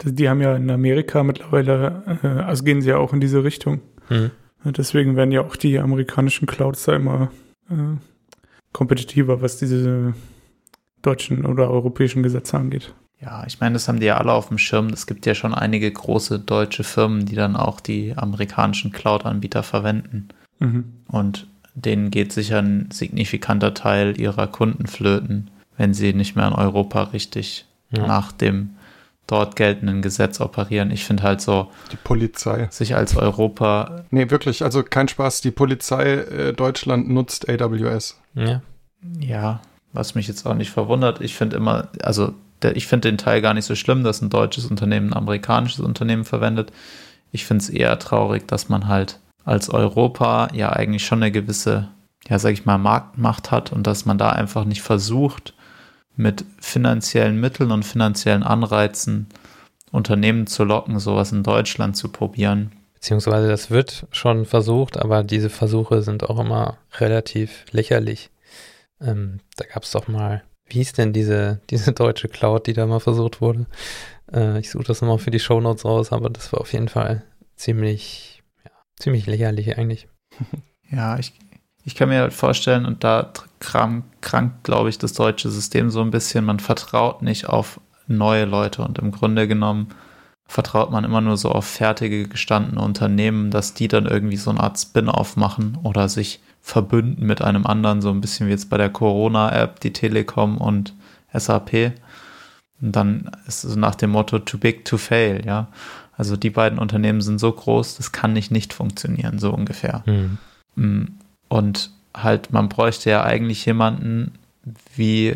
Die haben ja in Amerika mittlerweile, äh, also gehen sie ja auch in diese Richtung. Hm. Deswegen werden ja auch die amerikanischen Clouds da immer äh, kompetitiver, was diese deutschen oder europäischen Gesetze angeht. Ja, ich meine, das haben die ja alle auf dem Schirm. Es gibt ja schon einige große deutsche Firmen, die dann auch die amerikanischen Cloud-Anbieter verwenden. Mhm. Und denen geht sicher ein signifikanter Teil ihrer Kunden flöten, wenn sie nicht mehr in Europa richtig ja. nach dem dort geltenden Gesetz operieren. Ich finde halt so. Die Polizei. Sich als Europa. Nee, wirklich, also kein Spaß. Die Polizei äh, Deutschland nutzt AWS. Ja. Ja, was mich jetzt auch nicht verwundert. Ich finde immer, also der, ich finde den Teil gar nicht so schlimm, dass ein deutsches Unternehmen ein amerikanisches Unternehmen verwendet. Ich finde es eher traurig, dass man halt als Europa ja eigentlich schon eine gewisse, ja, sag ich mal, Marktmacht hat und dass man da einfach nicht versucht, mit finanziellen Mitteln und finanziellen Anreizen Unternehmen zu locken, sowas in Deutschland zu probieren. Beziehungsweise das wird schon versucht, aber diese Versuche sind auch immer relativ lächerlich. Ähm, da gab es doch mal, wie hieß denn diese, diese deutsche Cloud, die da mal versucht wurde? Äh, ich suche das nochmal für die Shownotes raus, aber das war auf jeden Fall ziemlich, ja, ziemlich lächerlich eigentlich. Ja, ich, ich kann mir halt vorstellen, und da krankt, krankt, glaube ich, das deutsche System so ein bisschen, man vertraut nicht auf neue Leute und im Grunde genommen vertraut man immer nur so auf fertige gestandene Unternehmen, dass die dann irgendwie so eine Art Spin-off machen oder sich verbünden mit einem anderen, so ein bisschen wie jetzt bei der Corona-App, die Telekom und SAP. Und dann ist es nach dem Motto too big to fail, ja. Also die beiden Unternehmen sind so groß, das kann nicht nicht funktionieren, so ungefähr. Mhm. Und halt, man bräuchte ja eigentlich jemanden wie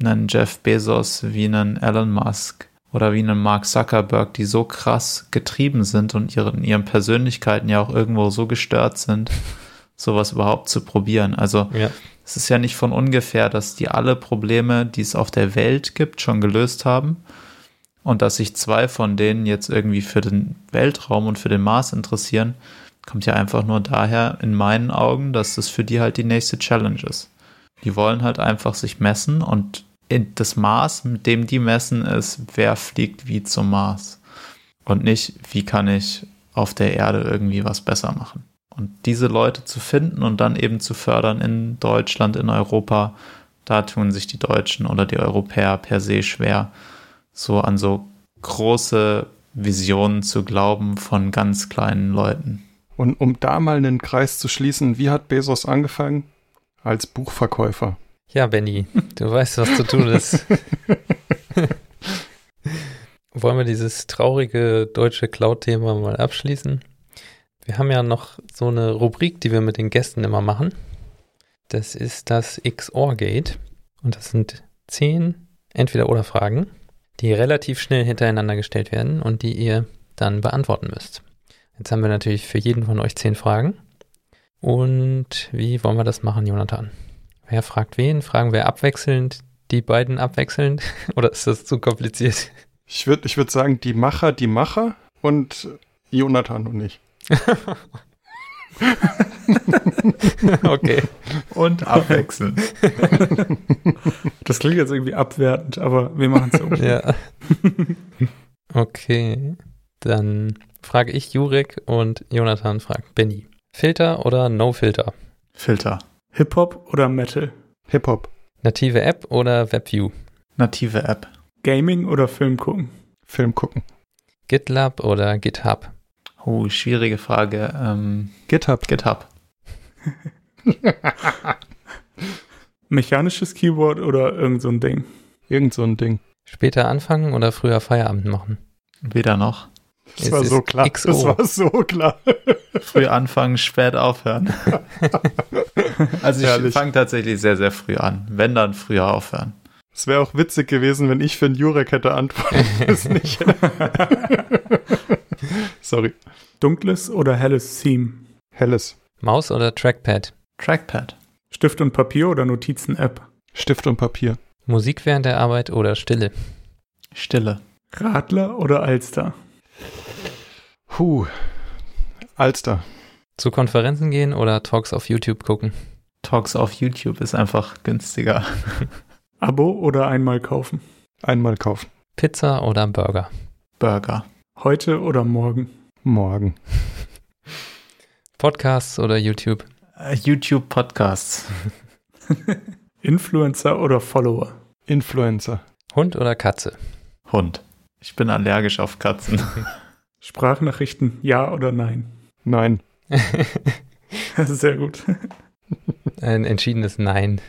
einen Jeff Bezos, wie einen Elon Musk oder wie einen Mark Zuckerberg, die so krass getrieben sind und ihren, ihren Persönlichkeiten ja auch irgendwo so gestört sind, sowas überhaupt zu probieren. Also ja. es ist ja nicht von ungefähr, dass die alle Probleme, die es auf der Welt gibt, schon gelöst haben und dass sich zwei von denen jetzt irgendwie für den Weltraum und für den Mars interessieren, kommt ja einfach nur daher in meinen Augen, dass das für die halt die nächste Challenge ist. Die wollen halt einfach sich messen und das Maß, mit dem die messen, ist, wer fliegt wie zum Mars. Und nicht, wie kann ich auf der Erde irgendwie was besser machen. Und diese Leute zu finden und dann eben zu fördern in Deutschland, in Europa, da tun sich die Deutschen oder die Europäer per se schwer, so an so große Visionen zu glauben von ganz kleinen Leuten. Und um da mal einen Kreis zu schließen, wie hat Bezos angefangen? Als Buchverkäufer. Ja, Benny, du weißt, was zu tun ist. Wollen wir dieses traurige deutsche Cloud-Thema mal abschließen? Wir haben ja noch so eine Rubrik, die wir mit den Gästen immer machen. Das ist das XOR-Gate. Und das sind zehn Entweder-Oder-Fragen, die relativ schnell hintereinander gestellt werden und die ihr dann beantworten müsst. Jetzt haben wir natürlich für jeden von euch zehn Fragen. Und wie wollen wir das machen, Jonathan? Wer fragt wen? Fragen wir abwechselnd, die beiden abwechselnd? Oder ist das zu kompliziert? Ich würde ich würd sagen, die Macher, die Macher und Jonathan und ich. okay. Und abwechselnd. Das klingt jetzt irgendwie abwertend, aber wir machen es so. ja. Okay. Dann frage ich Jurek und Jonathan fragt Benny. Filter oder No Filter? Filter. Hip-Hop oder Metal? Hip-Hop. Native App oder WebView? Native App. Gaming oder Film gucken? Film gucken. GitLab oder GitHub? Oh, schwierige Frage. Ähm, GitHub. GitHub. Mechanisches Keyboard oder irgend so ein Ding? Irgend so ein Ding. Später anfangen oder früher Feierabend machen? Weder noch. Das es war so klar. XO. Das war so klar. Früh anfangen, spät aufhören. also ich fange tatsächlich sehr, sehr früh an. Wenn dann früher aufhören. Es wäre auch witzig gewesen, wenn ich für einen Jurek hätte antworten müssen. Sorry. Dunkles oder helles Theme? Helles. Maus oder Trackpad? Trackpad. Stift und Papier oder Notizen-App? Stift und Papier. Musik während der Arbeit oder Stille? Stille. Radler oder Alster? Puh. Alster. Zu Konferenzen gehen oder Talks auf YouTube gucken? Talks auf YouTube ist einfach günstiger. Abo oder einmal kaufen? Einmal kaufen. Pizza oder Burger? Burger. Heute oder morgen? Morgen. Podcasts oder YouTube? Uh, YouTube Podcasts. Influencer oder Follower? Influencer. Hund oder Katze? Hund. Ich bin allergisch auf Katzen. Sprachnachrichten, ja oder nein? Nein. Sehr gut. Ein entschiedenes Nein.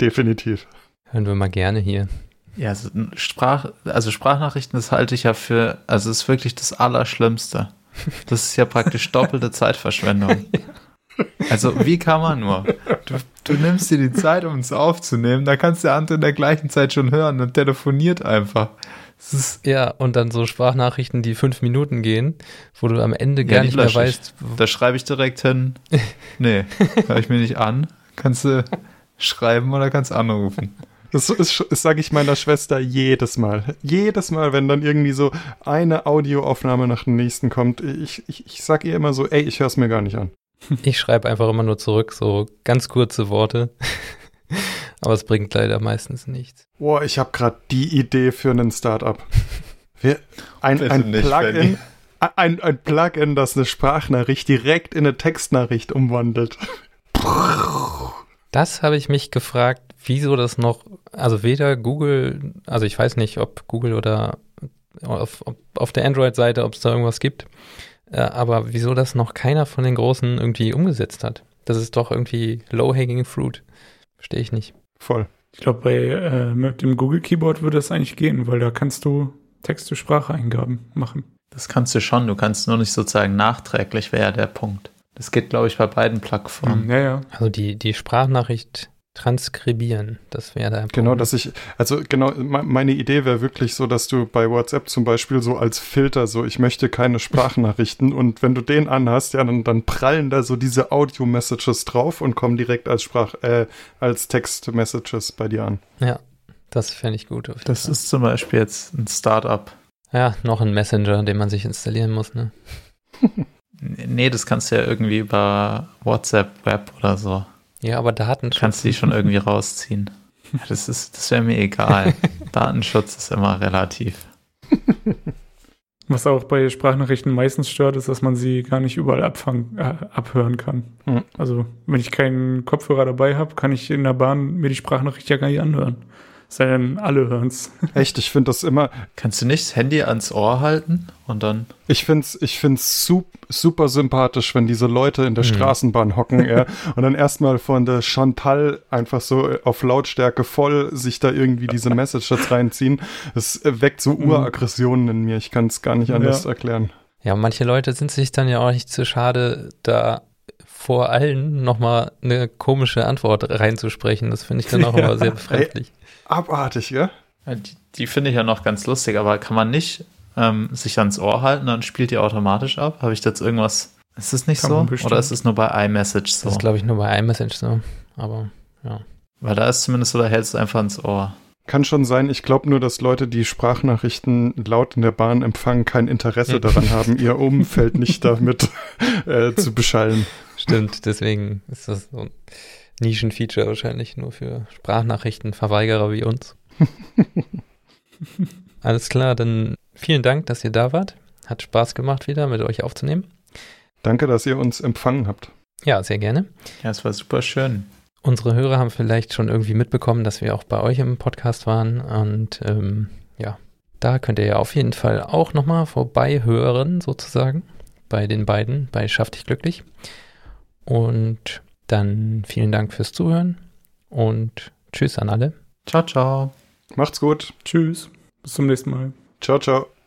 Definitiv. Hören wir mal gerne hier. Ja, also, Sprach, also Sprachnachrichten, das halte ich ja für, also ist wirklich das Allerschlimmste. Das ist ja praktisch doppelte Zeitverschwendung. Also wie kann man nur? Du, du nimmst dir die Zeit, um es aufzunehmen, da kannst der andere in der gleichen Zeit schon hören und telefoniert einfach. Ja, und dann so Sprachnachrichten, die fünf Minuten gehen, wo du am Ende gar nicht mehr weißt. Da schreibe ich direkt hin, nee, höre ich mir nicht an. Kannst du schreiben oder kannst anrufen. Das, ist, das sage ich meiner Schwester jedes Mal. Jedes Mal, wenn dann irgendwie so eine Audioaufnahme nach dem nächsten kommt, ich, ich, ich sage ihr immer so, ey, ich höre es mir gar nicht an. Ich schreibe einfach immer nur zurück, so ganz kurze Worte. Aber es bringt leider meistens nichts. Boah, ich habe gerade die Idee für einen Startup. Ein, ein Plugin, ein, ein Plugin, das eine Sprachnachricht direkt in eine Textnachricht umwandelt. Das habe ich mich gefragt, wieso das noch, also weder Google, also ich weiß nicht, ob Google oder auf, auf der Android-Seite, ob es da irgendwas gibt, äh, aber wieso das noch keiner von den Großen irgendwie umgesetzt hat. Das ist doch irgendwie low-hanging fruit. Verstehe ich nicht. Voll. Ich glaube, bei äh, mit dem Google Keyboard würde das eigentlich gehen, weil da kannst du Text-zu-Sprache-Eingaben machen. Das kannst du schon, du kannst nur nicht sozusagen nachträglich, wäre ja der Punkt. Das geht, glaube ich, bei beiden Plattformen. Ja, ja. Also die, die Sprachnachricht transkribieren. Das wäre da. Genau, dass ich, also genau, meine Idee wäre wirklich so, dass du bei WhatsApp zum Beispiel so als Filter so, ich möchte keine Sprachnachrichten und wenn du den anhast, ja, dann, dann prallen da so diese Audio-Messages drauf und kommen direkt als Sprach, äh, als Text-Messages bei dir an. Ja, das fände ich gut. Das ist zum Beispiel jetzt ein Startup. Ja, noch ein Messenger, den man sich installieren muss, ne? nee, das kannst du ja irgendwie über WhatsApp Web oder so. Ja, aber Datenschutz. Kannst du die schon irgendwie rausziehen. Das ist, das wäre mir egal. Datenschutz ist immer relativ. Was auch bei Sprachnachrichten meistens stört, ist, dass man sie gar nicht überall abfangen, äh, abhören kann. Mhm. Also, wenn ich keinen Kopfhörer dabei habe, kann ich in der Bahn mir die Sprachnachricht ja gar nicht anhören. Sei denn, alle hören es. Echt, ich finde das immer. Kannst du nicht das Handy ans Ohr halten und dann. Ich finde es ich find's super, super sympathisch, wenn diese Leute in der mhm. Straßenbahn hocken ja, und dann erstmal von der Chantal einfach so auf Lautstärke voll sich da irgendwie diese Messages reinziehen. Es weckt so mhm. Uraggressionen in mir. Ich kann es gar nicht anders ja. erklären. Ja, manche Leute sind sich dann ja auch nicht zu schade, da vor allen nochmal eine komische Antwort reinzusprechen. Das finde ich dann auch ja. immer sehr befremdlich. Abartig, ja? ja die, die finde ich ja noch ganz lustig, aber kann man nicht ähm, sich ans Ohr halten, dann spielt die automatisch ab? Habe ich jetzt irgendwas. Ist es nicht kann so? Oder ist es nur bei iMessage so? Das ist, glaube ich, nur bei iMessage so. Aber ja. Weil da ist zumindest so, da hältst du einfach ans Ohr. Kann schon sein. Ich glaube nur, dass Leute, die Sprachnachrichten laut in der Bahn empfangen, kein Interesse daran haben, ihr Umfeld nicht damit äh, zu beschallen. Stimmt, deswegen ist das so Nischenfeature wahrscheinlich nur für Sprachnachrichtenverweigerer wie uns. Alles klar, dann vielen Dank, dass ihr da wart. Hat Spaß gemacht, wieder mit euch aufzunehmen. Danke, dass ihr uns empfangen habt. Ja, sehr gerne. Ja, es war super schön. Unsere Hörer haben vielleicht schon irgendwie mitbekommen, dass wir auch bei euch im Podcast waren. Und ähm, ja, da könnt ihr ja auf jeden Fall auch nochmal vorbei hören, sozusagen, bei den beiden, bei Schaff dich glücklich. Und dann vielen Dank fürs Zuhören und tschüss an alle. Ciao, ciao. Macht's gut. Tschüss. Bis zum nächsten Mal. Ciao, ciao.